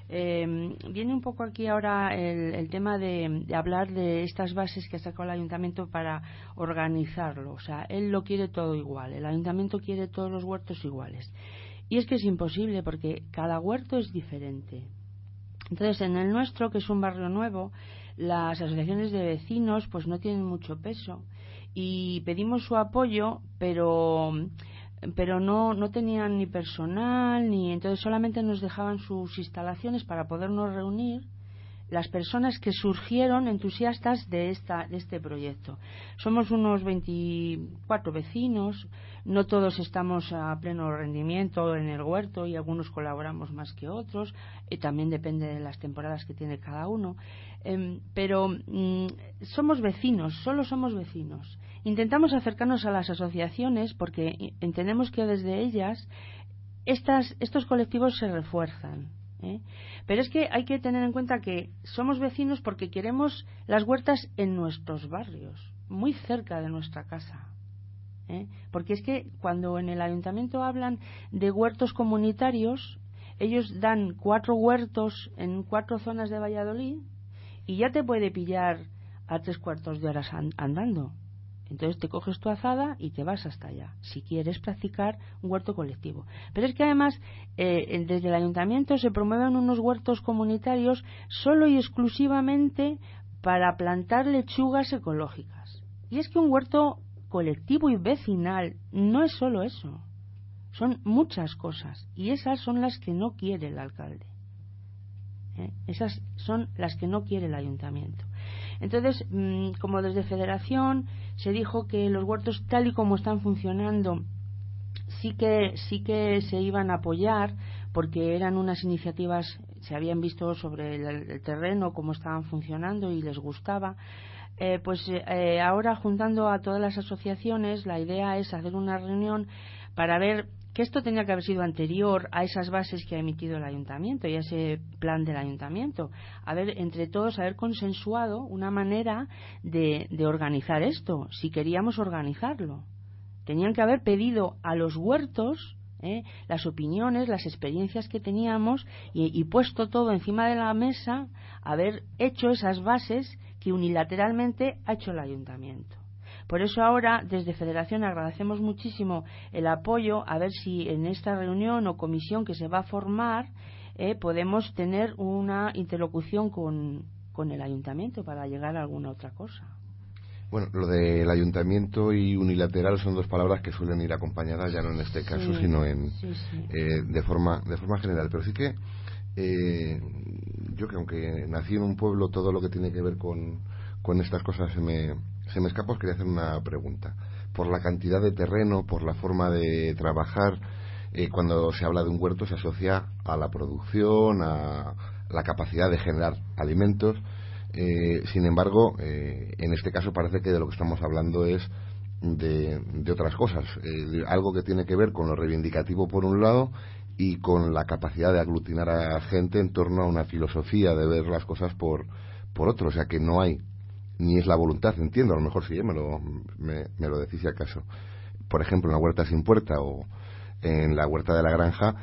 eh, viene un poco aquí ahora el, tema de, hablar de estas bases que ha sacado el ayuntamiento para organizarlo. O sea, él lo quiere todo igual. El ayuntamiento quiere todos los huertos iguales. Y es que es imposible porque cada huerto es diferente. Entonces, en el nuestro, que es un barrio nuevo, las asociaciones de vecinos pues no tienen mucho peso y pedimos su apoyo, pero pero no, no tenían ni personal, ni entonces solamente nos dejaban sus instalaciones para podernos reunir las personas que surgieron entusiastas de, esta, de este proyecto. Somos unos 24 vecinos, no todos estamos a pleno rendimiento en el huerto y algunos colaboramos más que otros, y también depende de las temporadas que tiene cada uno, em, pero mm, somos vecinos, solo somos vecinos Intentamos acercarnos a las asociaciones porque entendemos que desde ellas estos colectivos se refuerzan. ¿eh? Pero es que hay que tener en cuenta que somos vecinos porque queremos las huertas en nuestros barrios, muy cerca de nuestra casa. ¿eh? Porque es que cuando en el ayuntamiento hablan de huertos comunitarios, ellos dan cuatro huertos en cuatro zonas de Valladolid y ya te puede pillar a tres cuartos de horas andando. Entonces te coges tu azada y te vas hasta allá, si quieres practicar un huerto colectivo. Pero es que además, eh, desde el ayuntamiento se promueven unos huertos comunitarios solo y exclusivamente para plantar lechugas ecológicas. Y es que un huerto colectivo y vecinal no es solo eso, son muchas cosas y esas son las que no quiere el alcalde. ¿eh? Esas son las que no quiere el ayuntamiento. Entonces, mm, como desde Federación se dijo que los huertos tal y como están funcionando sí que sí que se iban a apoyar porque eran unas iniciativas se habían visto sobre el, terreno cómo estaban funcionando y les gustaba. Eh, pues eh, ahora juntando a todas las asociaciones la idea es hacer una reunión para ver que esto tenía que haber sido anterior a esas bases que ha emitido el ayuntamiento y a ese plan del ayuntamiento. Haber, entre todos, haber consensuado una manera de, organizar esto, si queríamos organizarlo. Tenían que haber pedido a los huertos ¿eh? las opiniones, las experiencias que teníamos y, puesto todo encima de la mesa, haber hecho esas bases que unilateralmente ha hecho el ayuntamiento. Por eso ahora, desde Federación, agradecemos muchísimo el apoyo, a ver si en esta reunión o comisión que se va a formar ¿eh? podemos tener una interlocución con el ayuntamiento para llegar a alguna otra cosa. Bueno, lo del ayuntamiento y unilateral son dos palabras que suelen ir acompañadas, ya no en este caso, sino en, eh, de, forma, de forma general. Pero sí que eh, yo que aunque nací en un pueblo, todo lo que tiene que ver con, con estas cosas se me, se me escapa, os quería hacer una pregunta. Por la cantidad de terreno, por la forma de trabajar, eh, cuando se habla de un huerto se asocia a la producción, a la capacidad de generar alimentos. Eh, sin embargo, eh, en este caso parece que de lo que estamos hablando es de, otras cosas, eh, algo que tiene que ver con lo reivindicativo por un lado y con la capacidad de aglutinar a gente en torno a una filosofía de ver las cosas por, por otro, o sea que no hay ni es la voluntad, entiendo, a lo mejor sí, me, lo, me, me lo decís si acaso. Por ejemplo, en la huerta sin puerta o en la huerta de la granja,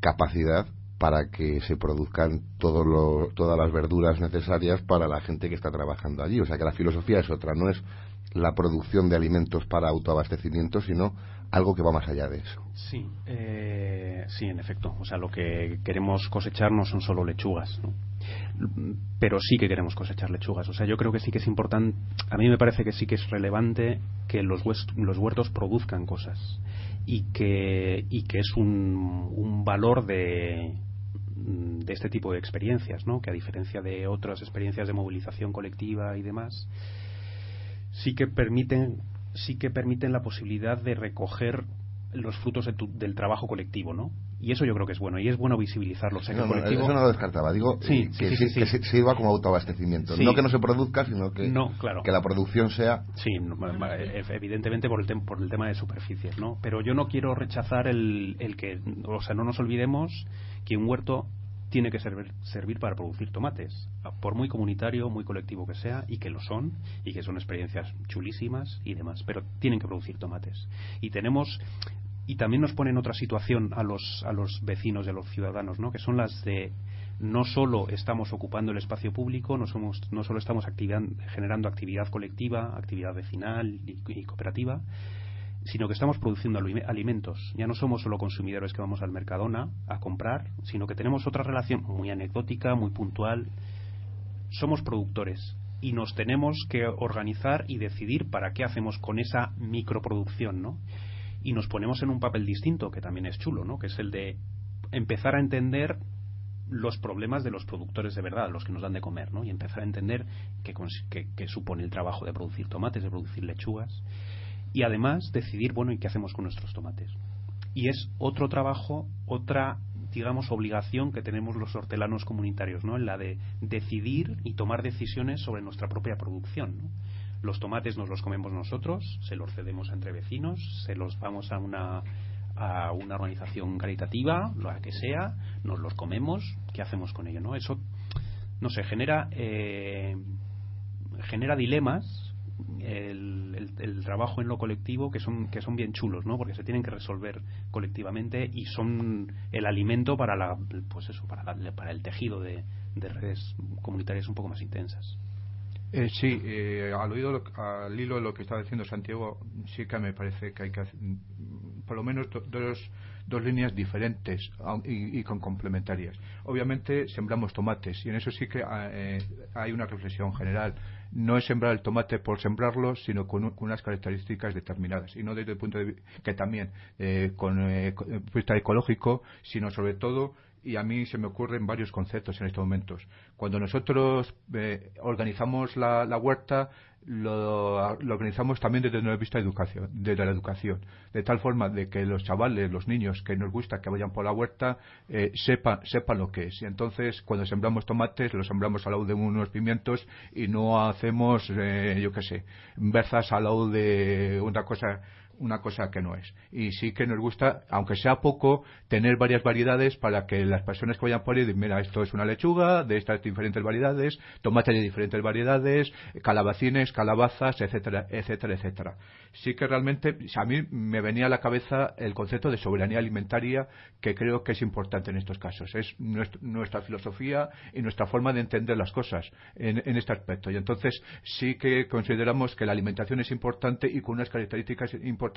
capacidad para que se produzcan todas las verduras necesarias para la gente que está trabajando allí. O sea que la filosofía es otra, no es la producción de alimentos para autoabastecimiento, sino algo que va más allá de eso. Sí, eh, sí, en efecto. O sea, lo que queremos cosechar no son solo lechugas, ¿no? Pero sí que queremos cosechar lechugas. O sea, yo creo que sí que es importante, a mí me parece que sí que es relevante que los, los huertos produzcan cosas y que, y que es un, un valor de, de este tipo de experiencias, ¿no? que a diferencia de otras experiencias de movilización colectiva y demás, sí que permiten, sí que permiten la posibilidad de recoger los frutos del trabajo colectivo, ¿no? Y eso yo creo que es bueno, y es bueno visibilizarlo. eso no lo descartaba, digo que, se sirva como autoabastecimiento. No que no se produzca, sino que, que la producción sea... Sí, e, evidentemente por el, por el tema de superficies, ¿no? Pero yo no quiero rechazar el, el que, o sea, no nos olvidemos que un huerto tiene que servir, servir, para producir tomates, por muy comunitario, muy colectivo que sea, y que lo son, y que son experiencias chulísimas y demás, pero tienen que producir tomates. Y tenemos, y también nos pone en otra situación a los, a los vecinos y a los ciudadanos, ¿no? que son las de no solo estamos ocupando el espacio público, no, somos, no solo estamos generando actividad colectiva, actividad vecinal y cooperativa, sino que estamos produciendo alimentos. Ya no somos solo consumidores que vamos al Mercadona a comprar, sino que tenemos otra relación muy anecdótica, muy puntual. Somos productores y nos tenemos que organizar y decidir para qué hacemos con esa microproducción, ¿no? Y nos ponemos en un papel distinto, que también es chulo, ¿no? Que es el de empezar a entender los problemas de los productores de verdad, los que nos dan de comer, ¿no? Y empezar a entender qué supone el trabajo de producir tomates, de producir lechugas y además decidir, bueno, ¿y qué hacemos con nuestros tomates? Y es otro trabajo, otra, digamos, obligación que tenemos los hortelanos comunitarios, ¿no? En la de decidir y tomar decisiones sobre nuestra propia producción, ¿no? Los tomates nos los comemos nosotros, se los cedemos entre vecinos, se los vamos a una a una organización caritativa, lo que sea, nos los comemos, ¿qué hacemos con ello? ¿no? Eso, no sé, genera, eh, genera dilemas el, el, trabajo en lo colectivo que son que son bien chulos no porque se tienen que resolver colectivamente y son el alimento para la pues eso para para el tejido de, redes comunitarias un poco más intensas eh, sí, eh, al, oído, al hilo de lo que estaba diciendo Santiago, sí que me parece que hay que hacer mm, por lo menos dos, dos líneas diferentes y, con complementarias. Obviamente sembramos tomates y en eso sí que eh, hay una reflexión general no es sembrar el tomate por sembrarlo, sino con, unas características determinadas. Y no desde el punto de que también eh, con, eh, con vista ecológico, sino sobre todo y a mí se me ocurren varios conceptos en estos momentos. Cuando nosotros eh, organizamos la, huerta, lo, organizamos también desde el vista de educación, desde la educación, de tal forma de que los chavales, los niños que nos gusta que vayan por la huerta, eh, sepan, sepan lo que es. Y entonces, cuando sembramos tomates, los sembramos al lado de unos pimientos y no hacemos, eh, yo qué sé, berzas al lado de una cosa una cosa que no es. Y sí que nos gusta, aunque sea poco, tener varias variedades para que las personas que vayan por ahí digan, mira, esto es una lechuga de estas diferentes variedades, tomate de diferentes variedades, calabacines, calabazas, etcétera, etcétera, etcétera. Sí que realmente, a mí me venía a la cabeza el concepto de soberanía alimentaria que creo que es importante en estos casos. Es nuestra filosofía y nuestra forma de entender las cosas en, en este aspecto. Y entonces sí que consideramos que la alimentación es importante y con unas características importantes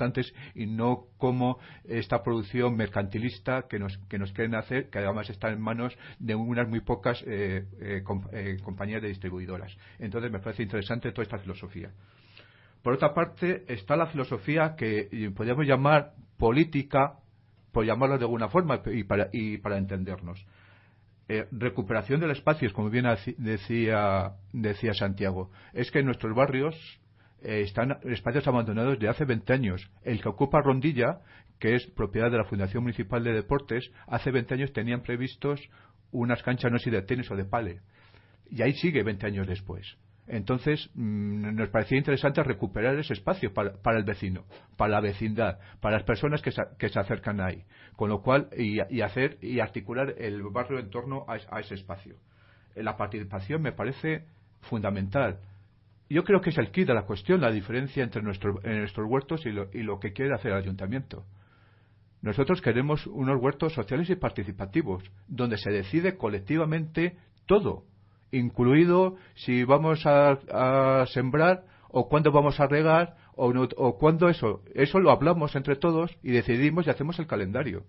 y no como esta producción mercantilista que nos, que nos quieren hacer, que además está en manos de unas muy pocas eh, eh, eh, compañías de distribuidoras. Entonces me parece interesante toda esta filosofía. Por otra parte, está la filosofía que podríamos llamar política, por llamarlo de alguna forma y para, y para entendernos. recuperación del espacio, como bien decía, decía Santiago, es que en nuestros barrios eh, están espacios abandonados de hace 20 años. El que ocupa Rondilla, que es propiedad de la Fundación Municipal de Deportes, hace 20 años tenían previstos unas canchas, no sé de tenis o de pale. Y ahí sigue 20 años después. Entonces, mm, nos parecía interesante recuperar ese espacio para, el vecino, para la vecindad, para las personas que se, acercan ahí. Con lo cual, y, hacer y articular el barrio en torno a ese espacio. La participación me parece fundamental yo creo que es el kit de la cuestión, la diferencia entre nuestros huertos y lo, y lo que quiere hacer el ayuntamiento. Nosotros queremos unos huertos sociales y participativos, donde se decide colectivamente todo, incluido si vamos a, sembrar o cuándo vamos a regar o, o cuándo eso. Eso lo hablamos entre todos y decidimos y hacemos el calendario.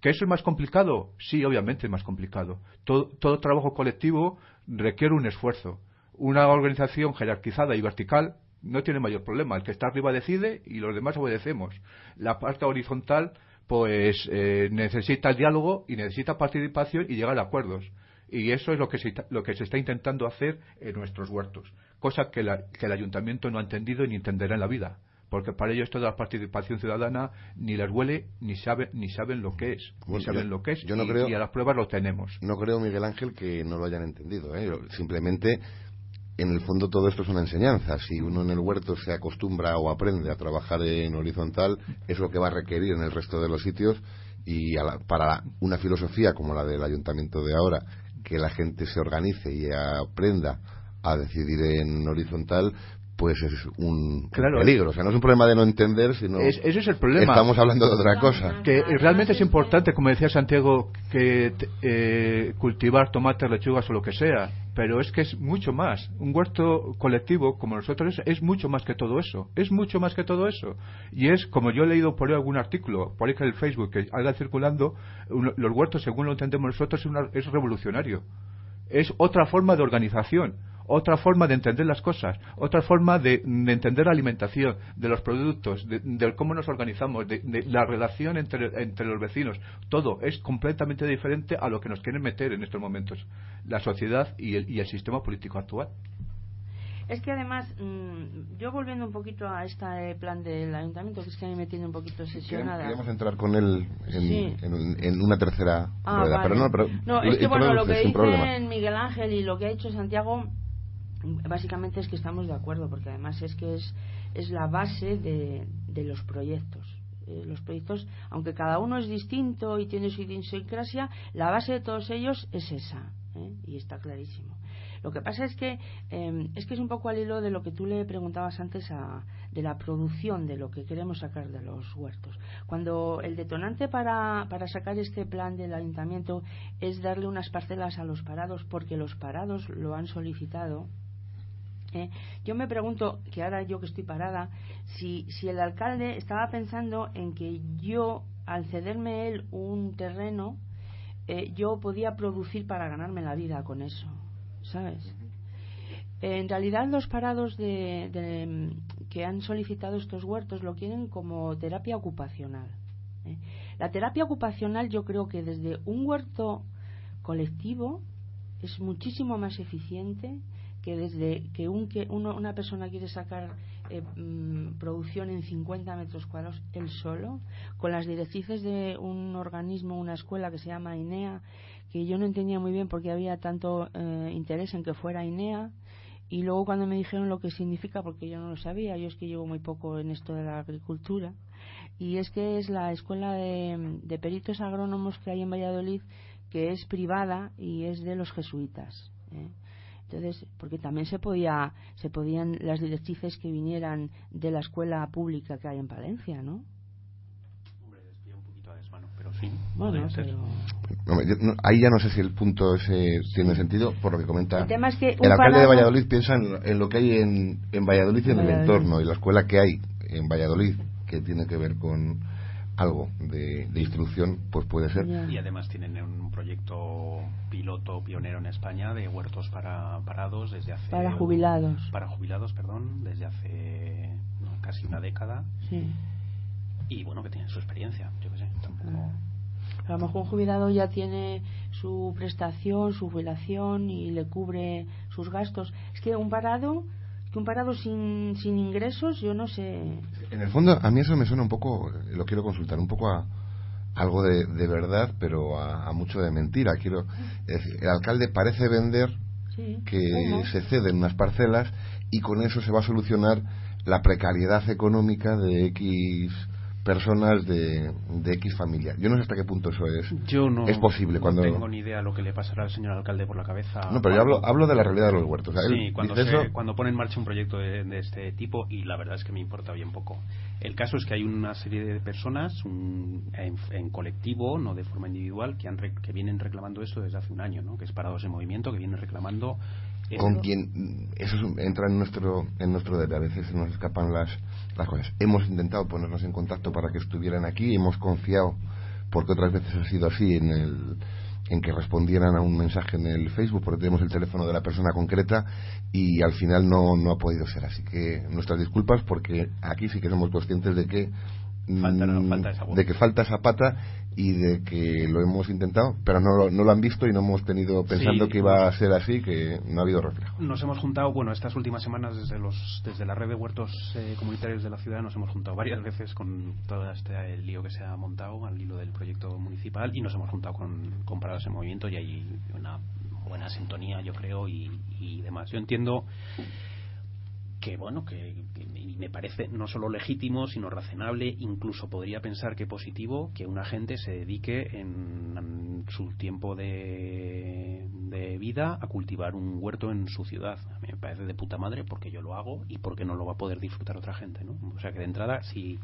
¿Que eso es más complicado? Sí, obviamente es más complicado. todo trabajo colectivo requiere un esfuerzo una organización jerarquizada y vertical no tiene mayor problema. El que está arriba decide y los demás obedecemos. La parte horizontal, pues, eh, necesita el diálogo y necesita participación y llegar a acuerdos. Y eso es lo que se, lo que se está intentando hacer en nuestros huertos. Cosa que, el ayuntamiento no ha entendido ni entenderá en la vida. Porque para ellos toda la participación ciudadana ni les huele ni saben ni saben lo que es. ni saben lo que es. Yo no y, creo, y a las pruebas lo tenemos. No creo, Miguel Ángel, que no lo hayan entendido. ¿eh? Simplemente en el fondo todo esto es una enseñanza. Si uno en el huerto se acostumbra o aprende a trabajar en horizontal, es lo que va a requerir en el resto de los sitios y para una filosofía como la del ayuntamiento de ahora, que la gente se organice y aprenda a decidir en horizontal, pues es un, peligro. O sea, no es un problema de no entender, sino. ese es el problema. Estamos hablando de otra cosa. Que realmente es importante, como decía Santiago, que eh, cultivar tomates, lechugas o lo que sea. Pero es que es mucho más. Un huerto colectivo como nosotros es, mucho más que todo eso. Es mucho más que todo eso. Y es, como yo he leído por ahí algún artículo, por ahí que el Facebook que anda circulando, los huertos, según lo entendemos nosotros, es, es revolucionario. Es otra forma de organización otra forma de entender las cosas, otra forma de, entender la alimentación, de los productos, de, cómo nos organizamos, de, la relación entre, los vecinos. Todo es completamente diferente a lo que nos quieren meter en estos momentos la sociedad y el, sistema político actual. Es que además, mm, yo volviendo un poquito a este plan del ayuntamiento, que es que a mí me tiene un poquito obsesionada. Queremos entrar con él en, una tercera ah, rueda, pero no, pero no, es que bueno, lo que dice Miguel Ángel y lo que ha hecho Santiago básicamente es que estamos de acuerdo, porque además es que es, es la base de, de los proyectos. Eh, los proyectos, aunque cada uno es distinto y tiene su idiosincrasia, la base de todos ellos es esa, ¿eh? y está clarísimo. Lo que pasa es que em, es que es un poco al hilo de lo que tú le preguntabas antes a, de la producción de lo que queremos sacar de los huertos. Cuando el detonante para, para sacar este plan del ayuntamiento es darle unas parcelas a los parados porque los parados lo han solicitado, ¿eh? yo me pregunto, que ahora yo que estoy parada, si, si el alcalde estaba pensando en que yo, al cederme él un terreno, eh, yo podía producir para ganarme la vida con eso, ¿sabes? En realidad los parados de, que han solicitado estos huertos lo quieren como terapia ocupacional. ¿eh? La terapia ocupacional yo creo que desde un huerto colectivo es muchísimo más eficiente que desde que, un, que una persona quiere sacar eh, mm, producción en 50 metros cuadrados él solo, con las directrices de un organismo, una escuela que se llama INEA, que yo no entendía muy bien porque había tanto eh, interés en que fuera INEA, y luego cuando me dijeron lo que significa, porque yo no lo sabía, yo es que llevo muy poco en esto de la agricultura, y es que es la escuela de, de peritos agrónomos que hay en Valladolid que es privada y es de los jesuitas. ¿eh? Entonces, porque también se podía, se podían las directrices que vinieran de la escuela pública que hay en Palencia, ¿no? Hombre, desvía un poquito a desmano, pero sí. Bueno, podría ser. pero No, yo no- ahí ya no sé si el punto ese tiene sentido, por lo que comenta. el tema es que El alcalde de Valladolid piensa en, en lo que hay en, en Valladolid y en el entorno, y la escuela que hay en Valladolid, que tiene que ver con algo de, de instrucción, pues puede ser. Y además tienen un proyecto piloto pionero en España de huertos para parados desde hace para jubilados. para jubilados, perdón, desde hace no, casi una década Sí. y bueno que tienen su experiencia, yo qué sé, tampoco A lo mejor un jubilado ya tiene su prestación, su jubilación y le cubre sus gastos. Es que un parado, que un parado sin, sin ingresos, yo no sé. En el fondo, a mí eso me suena un poco, lo quiero consultar, un poco a algo de, de verdad, pero a, a mucho de mentira. Quiero, es decir, el alcalde parece vender Sí. que ¿Cómo? se ceden unas parcelas y con eso se va a solucionar la precariedad económica de X personas de, de X familia. Yo no sé hasta qué punto eso es, yo no, es posible. no cuando tengo ni idea lo que le pasará al señor alcalde por la cabeza. No, pero yo hablo, hablo de la realidad de los huertos. O sea, él Sí, cuando, dice se- eso, cuando pone en marcha un proyecto de, de este tipo y la verdad es que me importa bien poco. El caso es que hay una serie de personas un- en, en colectivo, no de forma individual, que, han que vienen reclamando esto desde hace un año, ¿no? que es Parados en Movimiento, que vienen reclamando... con quien eso es- entra en nuestro en nuestro deber. A veces nos escapan las, las cosas. Hemos intentado ponernos en contacto para que estuvieran aquí, hemos confiado, porque otras veces ha sido así, en el en que respondieran a un mensaje en el Facebook porque tenemos el teléfono de la persona concreta y al final no, no ha podido ser así que nuestras disculpas porque aquí sí que somos conscientes de que Falta- mm, falta esa voz. de que falta esa pata y de que lo hemos intentado pero no, lo- no lo han visto y no hemos tenido pensando Sí. que iba a ser así que no ha habido reflejo Nos hemos juntado, bueno, estas últimas semanas desde los desde la red de huertos eh, comunitarios de la ciudad nos hemos juntado varias veces con todo este el lío que se ha montado al hilo del proyecto municipal y nos hemos juntado con, con Parados en Movimiento y hay una buena sintonía, yo creo, y, y demás. Yo entiendo que bueno que, que me- parece no solo legítimo sino razonable incluso podría pensar que positivo que una gente se dedique en, en su tiempo de, de vida a cultivar un huerto en su ciudad a mí me parece de puta madre porque yo lo hago y porque no lo va a poder disfrutar otra gente ¿no? o sea que de entrada si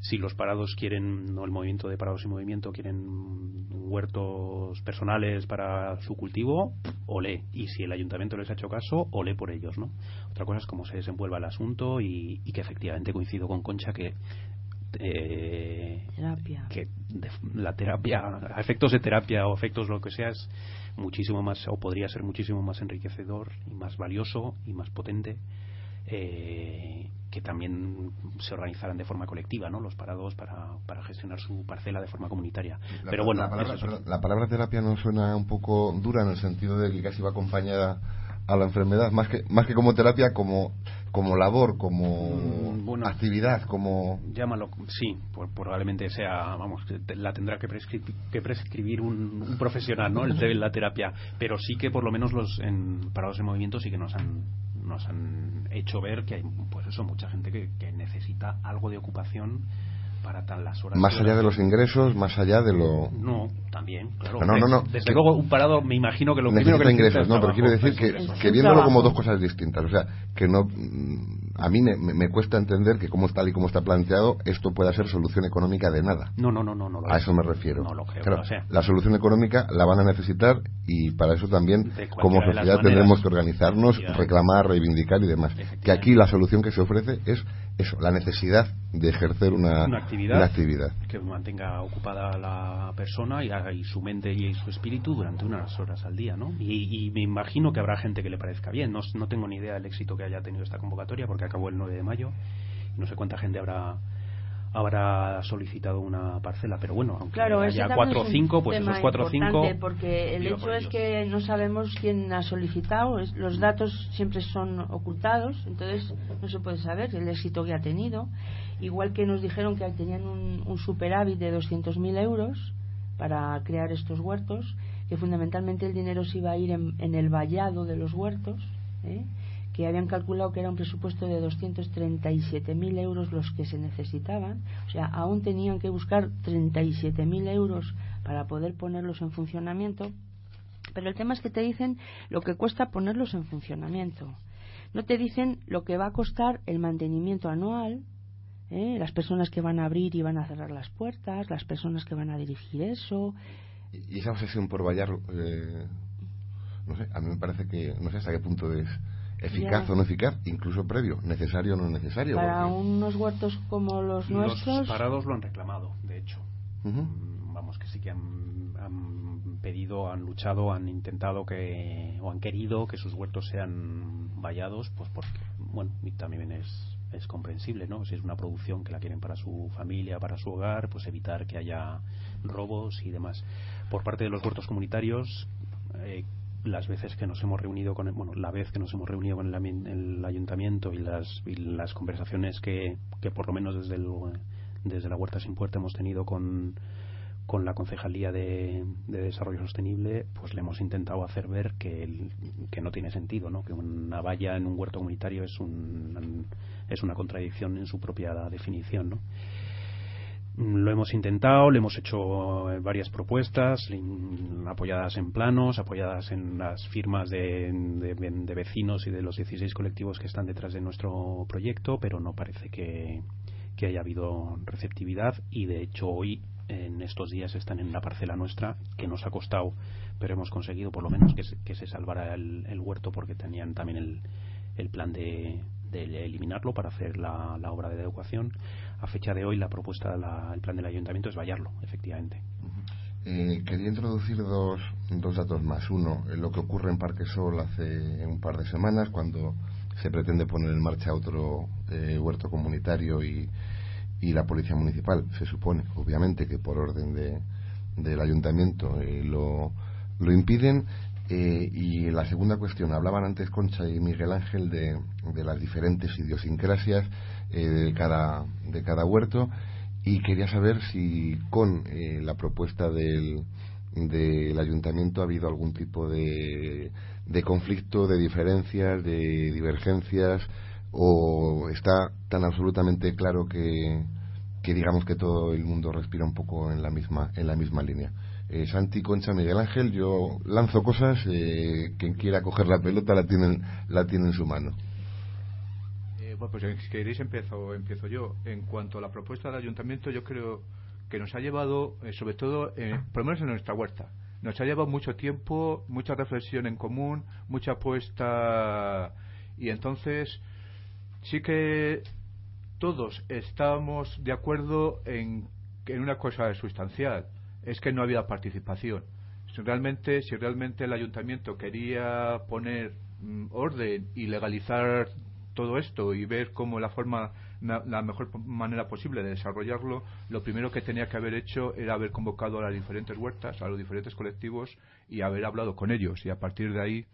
si los parados quieren, no el movimiento de parados y movimiento, quieren huertos personales para su cultivo, olé. Y si el ayuntamiento les ha hecho caso, olé por ellos, ¿no? Otra cosa es cómo se desenvuelva el asunto y, y que efectivamente coincido con Concha que eh, Terapia. que de- la terapia, efectos de terapia o efectos lo que sea, es muchísimo más, o podría ser muchísimo más enriquecedor y más valioso y más potente eh, que también se organizaran de forma colectiva, ¿no? Los parados para, para gestionar su parcela de forma comunitaria. La- Pero bueno, la palabra, eso es- perdón, la palabra terapia no suena un poco dura en el sentido de que casi va acompañada a la enfermedad, más que, más que como terapia, como, como labor, como Mm, bueno. actividad, como... llámalo, sí, por- probablemente sea, vamos, la tendrá que, prescri- que prescribir un, un profesional, ¿no? El de la terapia, pero sí que por lo menos los en parados en movimiento sí que nos han nos han hecho ver que hay, pues eso, mucha gente que, que necesita algo de ocupación para tan las horas. Más allá de los ingresos, más allá de lo... No, también, claro. No, no, no, no. Desde Que- luego, un parado, me imagino que lo primero necesita que necesita ingresos, es no, pero quiero trabajo, decir que, viéndolo como trabajo. dos cosas distintas. O sea, que no. A mí me, me- cuesta entender que, como está tal y como está planteado, esto pueda ser solución económica de nada. No, no, no, no, no lo A es. eso me refiero. No lo creo, Claro, la solución económica la van a necesitar y para eso también, como sociedad, tendremos que organizarnos, reclamar, reivindicar y demás. Que aquí la solución que se ofrece es eso, la necesidad de ejercer una, Una actividad. una actividad. que mantenga ocupada la persona y, su mente y su espíritu durante unas horas al día, ¿no? Y, y me imagino que habrá gente que le parezca bien. No, no tengo ni idea del éxito que haya tenido esta convocatoria porque acabó el 9 de mayo. No sé cuánta gente habrá habrá solicitado una parcela, pero bueno, aunque Claro, haya cuatro o cinco, pues esos cuatro o cinco. porque el hecho por es que no sabemos quién ha solicitado, los datos siempre son ocultados, entonces no se puede saber el éxito que ha tenido. Igual que nos dijeron que tenían un, un superávit de 200.000 euros para crear estos huertos, que fundamentalmente el dinero se iba a ir en, en el vallado de los huertos, ¿eh? Que habían calculado que era un presupuesto de 237.000 euros los que se necesitaban. O sea, aún tenían que buscar 37.000 euros para poder ponerlos en funcionamiento. Pero el tema es que te dicen lo que cuesta ponerlos en funcionamiento. No te dicen lo que va a costar el mantenimiento anual, ¿eh? las personas que van a abrir y van a cerrar las puertas, las personas que van a dirigir eso. Y esa obsesión por vallar, eh, no sé, a mí me parece que, no sé hasta qué punto es eficaz o no eficaz, incluso previo, necesario o no necesario. Para unos huertos como los nuestros. Los parados lo han reclamado, de hecho. Mm, vamos, que sí que han, han, pedido, han luchado, han intentado que, o han querido que sus huertos sean vallados, pues porque, bueno, y también es es comprensible, ¿no? Si es una producción que la quieren para su familia, para su hogar, pues evitar que haya robos y demás. Por parte de los huertos comunitarios, eh, las veces que nos hemos reunido con, el, bueno, la vez que nos hemos reunido con el, ayuntamiento y las, y las conversaciones que, que por lo menos desde el, desde la Huerta Sin Puerta hemos tenido con con la Concejalía de, Desarrollo Sostenible, pues le hemos intentado hacer ver que, que no tiene sentido, ¿no? que una valla en un huerto comunitario es, un, es una contradicción en su propia definición. ¿no? Lo hemos intentado, le hemos hecho varias propuestas apoyadas en planos, apoyadas en las firmas de, de, vecinos y de los 16 colectivos que están detrás de nuestro proyecto, pero no parece que, haya habido receptividad y de hecho hoy en estos días están en la parcela nuestra que nos ha costado pero hemos conseguido por lo menos que se, que se salvara el, huerto porque tenían también el, el plan de, de, eliminarlo para hacer la, la, obra de adecuación a fecha de hoy la propuesta la, el plan del ayuntamiento es vallarlo efectivamente. Eh, quería introducir dos, dos datos más. Uno, lo que ocurre en Parque Sol hace un par de semanas, cuando se pretende poner en marcha otro eh, huerto comunitario y, y la policía municipal. Se supone obviamente que por orden de, del ayuntamiento eh, lo, lo impiden eh, y la segunda cuestión hablaban antes Concha y Miguel Ángel de, las diferentes idiosincrasias eh, de cada de cada huerto y quería saber si con la propuesta del del ayuntamiento ha habido algún tipo de, de conflicto, de diferencias, de divergencias o está tan absolutamente claro que, que digamos que todo el mundo respira un poco en la misma en la misma línea eh, Santi Concha Miguel Ángel yo lanzo cosas eh, quien quiera coger la pelota la tiene la tiene en su mano. Eh, bueno pues si queréis empiezo empiezo yo. En cuanto a la propuesta del ayuntamiento yo creo que nos ha llevado eh, sobre todo por lo menos en nuestra huerta nos ha llevado mucho tiempo mucha reflexión en común mucha apuesta y entonces sí que todos estábamos de acuerdo en, en una cosa sustancial, es que no había participación. Si realmente, si realmente el ayuntamiento quería poner mm, orden y legalizar todo esto y ver cómo la forma la mejor manera posible de desarrollarlo, lo primero que tenía que haber hecho era haber convocado a las diferentes huertas, a los diferentes colectivos y haber hablado con ellos y a partir de ahí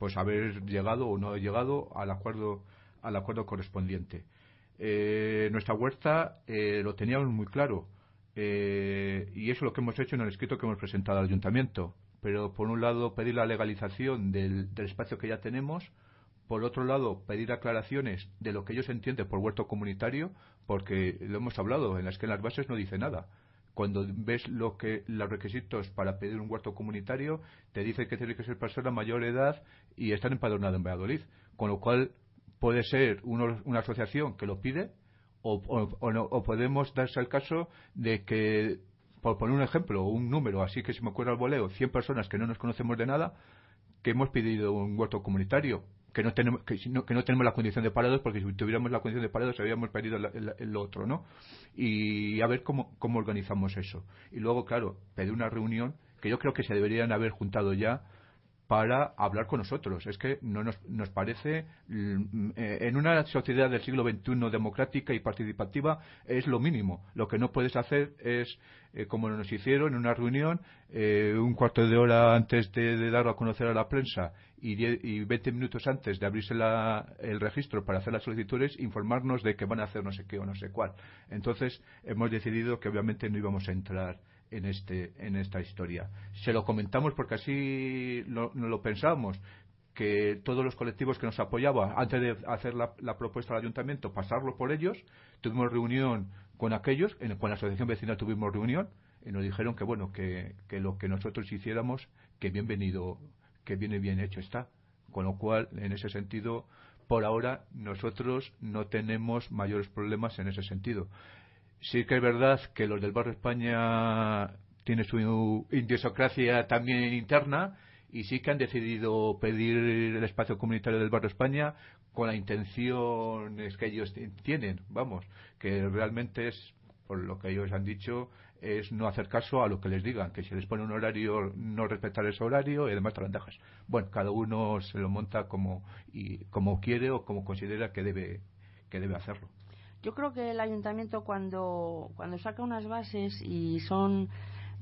pues haber llegado o no llegado al acuerdo al acuerdo correspondiente. Eh, nuestra huerta eh, lo teníamos muy claro eh, y eso es lo que hemos hecho en el escrito que hemos presentado al ayuntamiento. Pero por un lado pedir la legalización del, espacio que ya tenemos, por otro lado pedir aclaraciones de lo que ellos entienden por huerto comunitario, porque lo hemos hablado, en las que en las bases no dice nada cuando ves lo que los requisitos para pedir un huerto comunitario, te dice que tiene que ser persona mayor edad y estar empadronado en Valladolid. Con lo cual, puede ser una asociación que lo pide o, o, podemos darse el caso de que, por poner un ejemplo, un número, así que se me ocurre al voleo, 100 personas que no nos conocemos de nada, que hemos pedido un huerto comunitario, que no tenemos, que, no, que no tenemos la condición de parados, porque si tuviéramos la condición de parados habíamos pedido el, otro, ¿no? Y a ver cómo, cómo organizamos eso. Y luego, claro, pedir una reunión que yo creo que se deberían haber juntado ya para hablar con nosotros. Es que no nos, nos parece, mm, eh, en una sociedad del siglo XXI democrática y participativa, es lo mínimo. Lo que no puedes hacer es, eh, como nos hicieron en una reunión, eh, un cuarto de hora antes de, darlo a conocer a la prensa y, y 20 minutos antes de abrirse el registro para hacer las solicitudes, informarnos de que van a hacer no sé qué o no sé cuál. Entonces, hemos decidido que obviamente no íbamos a entrar en, este, en esta historia. Se lo comentamos porque así no lo, pensábamos que todos los colectivos que nos apoyaban, antes de hacer la, propuesta al ayuntamiento, pasarlo por ellos. Tuvimos reunión con aquellos, en, con la asociación vecinal tuvimos reunión y nos dijeron que bueno, que, que lo que nosotros hiciéramos, que bienvenido, que viene bien hecho está. Con lo cual, en ese sentido, por ahora nosotros no tenemos mayores problemas en ese sentido. Sí que es verdad que los del Barrio España tienen su idiosincrasia también interna y sí que han decidido pedir el espacio comunitario del Barrio España con la intención que ellos tienen, vamos, que realmente es, por lo que ellos han dicho, es no hacer caso a lo que les digan, que si les pone un horario, no respetar ese horario y además ventajas. Bueno, cada uno se lo monta como, y, como quiere o como considera que debe, que debe hacerlo. Yo creo que el ayuntamiento cuando, cuando saca unas bases y son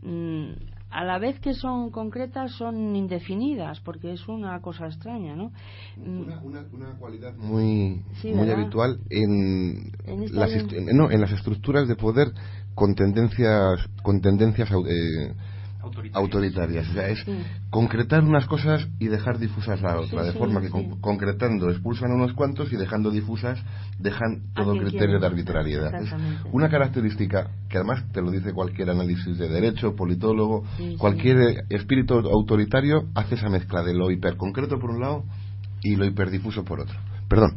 mm, a la vez que son concretas son indefinidas porque es una cosa extraña no una, una, cualidad muy muy habitual en, las no, en las estructuras de poder con tendencias con tendencias eh, autoritarias. O sea, es concretar unas cosas y dejar difusas la otra, de forma que concretando expulsan a unos cuantos y dejando difusas dejan todo criterio de arbitrariedad. Es una característica que además te lo dice cualquier análisis de derecho, politólogo, cualquier espíritu autoritario hace esa mezcla de lo hiperconcreto por un lado y lo hiperdifuso por otro. Perdón.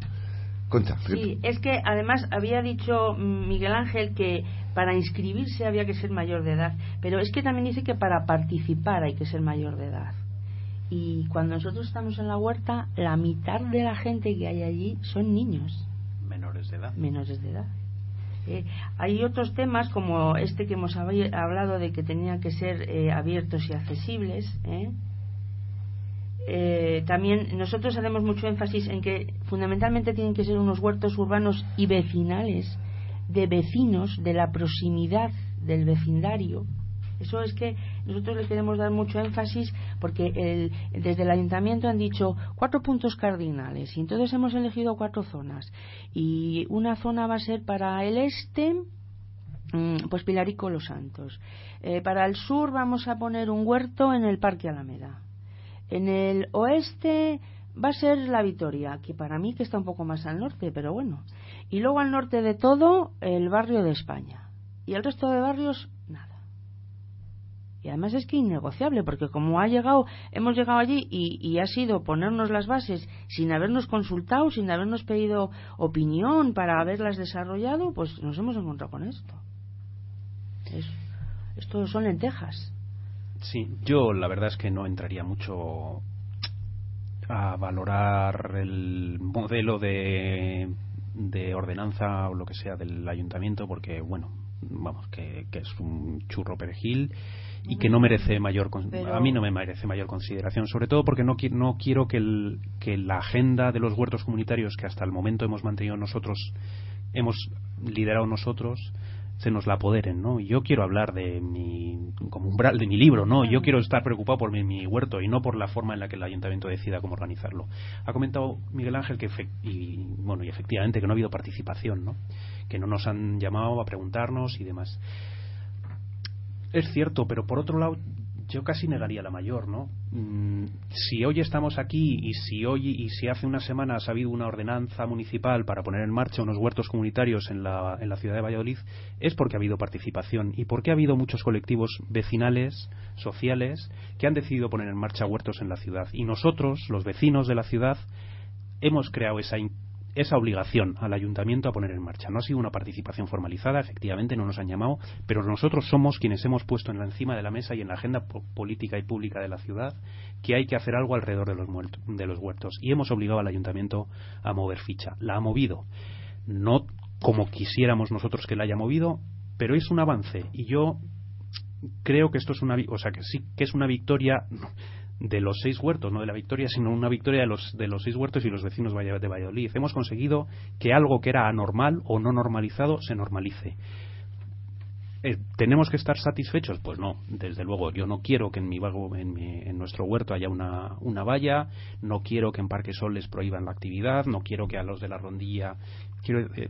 Concha. Sí, es que además había dicho Miguel Ángel que para inscribirse había que ser mayor de edad, pero es que también dice que para participar hay que ser mayor de edad. Y cuando nosotros estamos en la huerta, la mitad de la gente que hay allí son niños. Menores de edad. Menores de edad. Eh, hay otros temas como este que hemos hablado de que tenían que ser eh, abiertos y accesibles. ¿eh? también nosotros hacemos mucho énfasis en que fundamentalmente tienen que ser unos huertos urbanos y vecinales de vecinos, de la proximidad del vecindario. Eso es que nosotros le queremos dar mucho énfasis porque el, desde el ayuntamiento han dicho cuatro puntos cardinales y entonces hemos elegido cuatro zonas. Y una zona va a ser para el este mm, pues Pilarico Los Santos. Eh, para el sur vamos a poner un huerto en el Parque Alameda. En el oeste va a ser la Vitoria que para mí que está un poco más al norte pero bueno y luego al norte de todo, el barrio de España. Y el resto de barrios, nada. Y además es que innegociable, porque como ha llegado, hemos llegado allí y, ha sido ponernos las bases sin habernos consultado, sin habernos pedido opinión para haberlas desarrollado, pues nos hemos encontrado con esto. esto son lentejas. Sí, yo la verdad es que no entraría mucho a valorar el modelo de de ordenanza o lo que sea del ayuntamiento porque bueno vamos que, es un churro perejil y que no merece mayor a mí no me merece mayor consideración sobre todo porque no, no quiero que, el, que la agenda de los huertos comunitarios que hasta el momento hemos mantenido nosotros hemos liderado nosotros se nos la apoderen, ¿no? Yo quiero hablar de mi como umbral de mi libro, ¿no? Yo quiero estar preocupado por mi, huerto y no por la forma en la que el ayuntamiento decida cómo organizarlo. Ha comentado Miguel Ángel que y bueno, y efectivamente que no ha habido participación, ¿no? Que no nos han llamado a preguntarnos y demás. Es cierto, pero por otro lado yo casi negaría la mayor, ¿no? Mm, si hoy estamos aquí y si hoy y si hace unas semanas ha habido una ordenanza municipal para poner en marcha unos huertos comunitarios en la, en la ciudad de Valladolid, es porque ha habido participación y porque ha habido muchos colectivos vecinales, sociales, que han decidido poner en marcha huertos en la ciudad. Y nosotros, los vecinos de la ciudad, hemos creado esa esa obligación al ayuntamiento a poner en marcha. No ha sido una participación formalizada, efectivamente no nos han llamado, pero nosotros somos quienes hemos puesto en la encima de la mesa y en la agenda política y pública de la ciudad que hay que hacer algo alrededor de los, de los huertos y hemos obligado al ayuntamiento a mover ficha. La ha movido, no como quisiéramos nosotros que la haya movido, pero es un avance y yo creo que esto es una, o sea, que sí que es una victoria de los seis huertos, no de la victoria, sino una victoria de los, de los seis huertos y los vecinos de Valladolid. Hemos conseguido que algo que era anormal o no normalizado se normalice. Eh, ¿Tenemos que estar satisfechos? Pues no, desde luego. Yo no quiero que en, mi, en, en nuestro huerto haya una, una valla, no quiero que en Parque Sol les prohíban la actividad, no quiero que a los de la rondilla. Quiero, eh,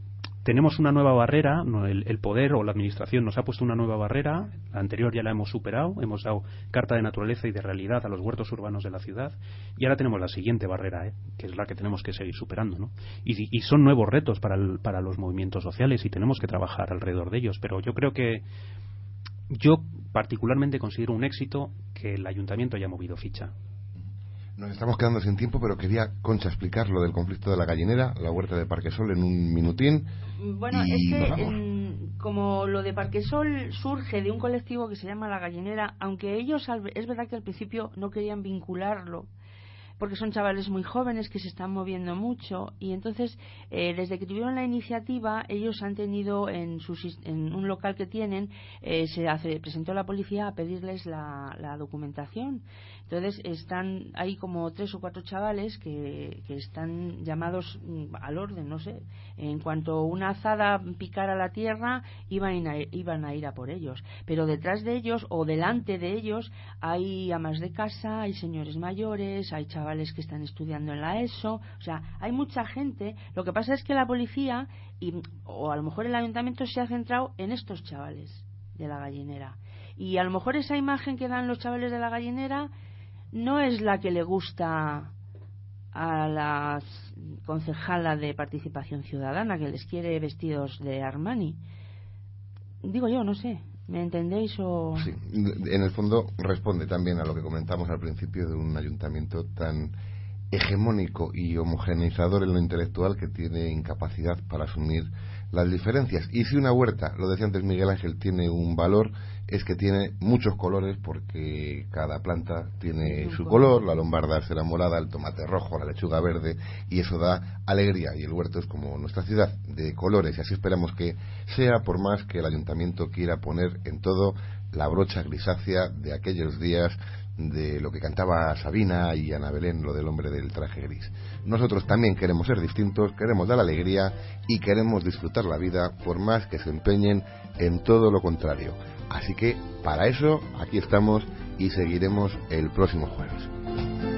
tenemos una nueva barrera, el, poder o la administración nos ha puesto una nueva barrera, la anterior ya la hemos superado, hemos dado carta de naturaleza y de realidad a los huertos urbanos de la ciudad y ahora tenemos la siguiente barrera, ¿eh? que es la que tenemos que seguir superando. ¿no? Y, son nuevos retos para, para los movimientos sociales y tenemos que trabajar alrededor de ellos, pero yo creo que yo particularmente considero un éxito que el ayuntamiento haya movido ficha. Nos estamos quedando sin tiempo, pero quería, Concha, explicar lo del conflicto de la gallinera, la huerta de Parquesol, en un minutín. Bueno, es que como lo de Parquesol surge de un colectivo que se llama La Gallinera, aunque ellos, es verdad que al principio no querían vincularlo porque son chavales muy jóvenes que se están moviendo mucho. Y entonces eh, desde que tuvieron la iniciativa ellos han tenido en, en un local que tienen eh, se hace, presentó la policía a pedirles la, la, documentación. Entonces están ahí como tres o cuatro chavales que, que están llamados mm, al orden no sé. En cuanto una azada picara la tierra iban a, iban a ir a por ellos. Pero detrás de ellos o delante de ellos hay amas de casa hay señores mayores hay chavales que están estudiando en la ESO, o sea, hay mucha gente. Lo que pasa es que la policía y, o a lo mejor el ayuntamiento se ha centrado en estos chavales de la gallinera. Y a lo mejor esa imagen que dan los chavales de la gallinera no es la que le gusta a la concejala de participación ciudadana que les quiere vestidos de Armani. Digo yo, no sé. ¿Me entendéis? O... Sí, en el fondo responde también a lo que comentamos al principio de un ayuntamiento tan hegemónico y homogeneizador en lo intelectual que tiene incapacidad para asumir las diferencias. Y si una huerta, lo decía antes Miguel Ángel, tiene un valor, es que tiene muchos colores porque cada planta tiene su color, la lombarda será morada, el tomate rojo, la lechuga verde, y eso da alegría. Y el huerto es como nuestra ciudad, de colores, y así esperamos que sea, por más que el ayuntamiento quiera poner en todo la brocha grisácea de aquellos días de lo que cantaba Sabina y Ana Belén, lo del hombre del traje gris. Nosotros también queremos ser distintos, queremos dar alegría y queremos disfrutar la vida por más que se empeñen en todo lo contrario. Así que para eso aquí estamos y seguiremos el próximo jueves.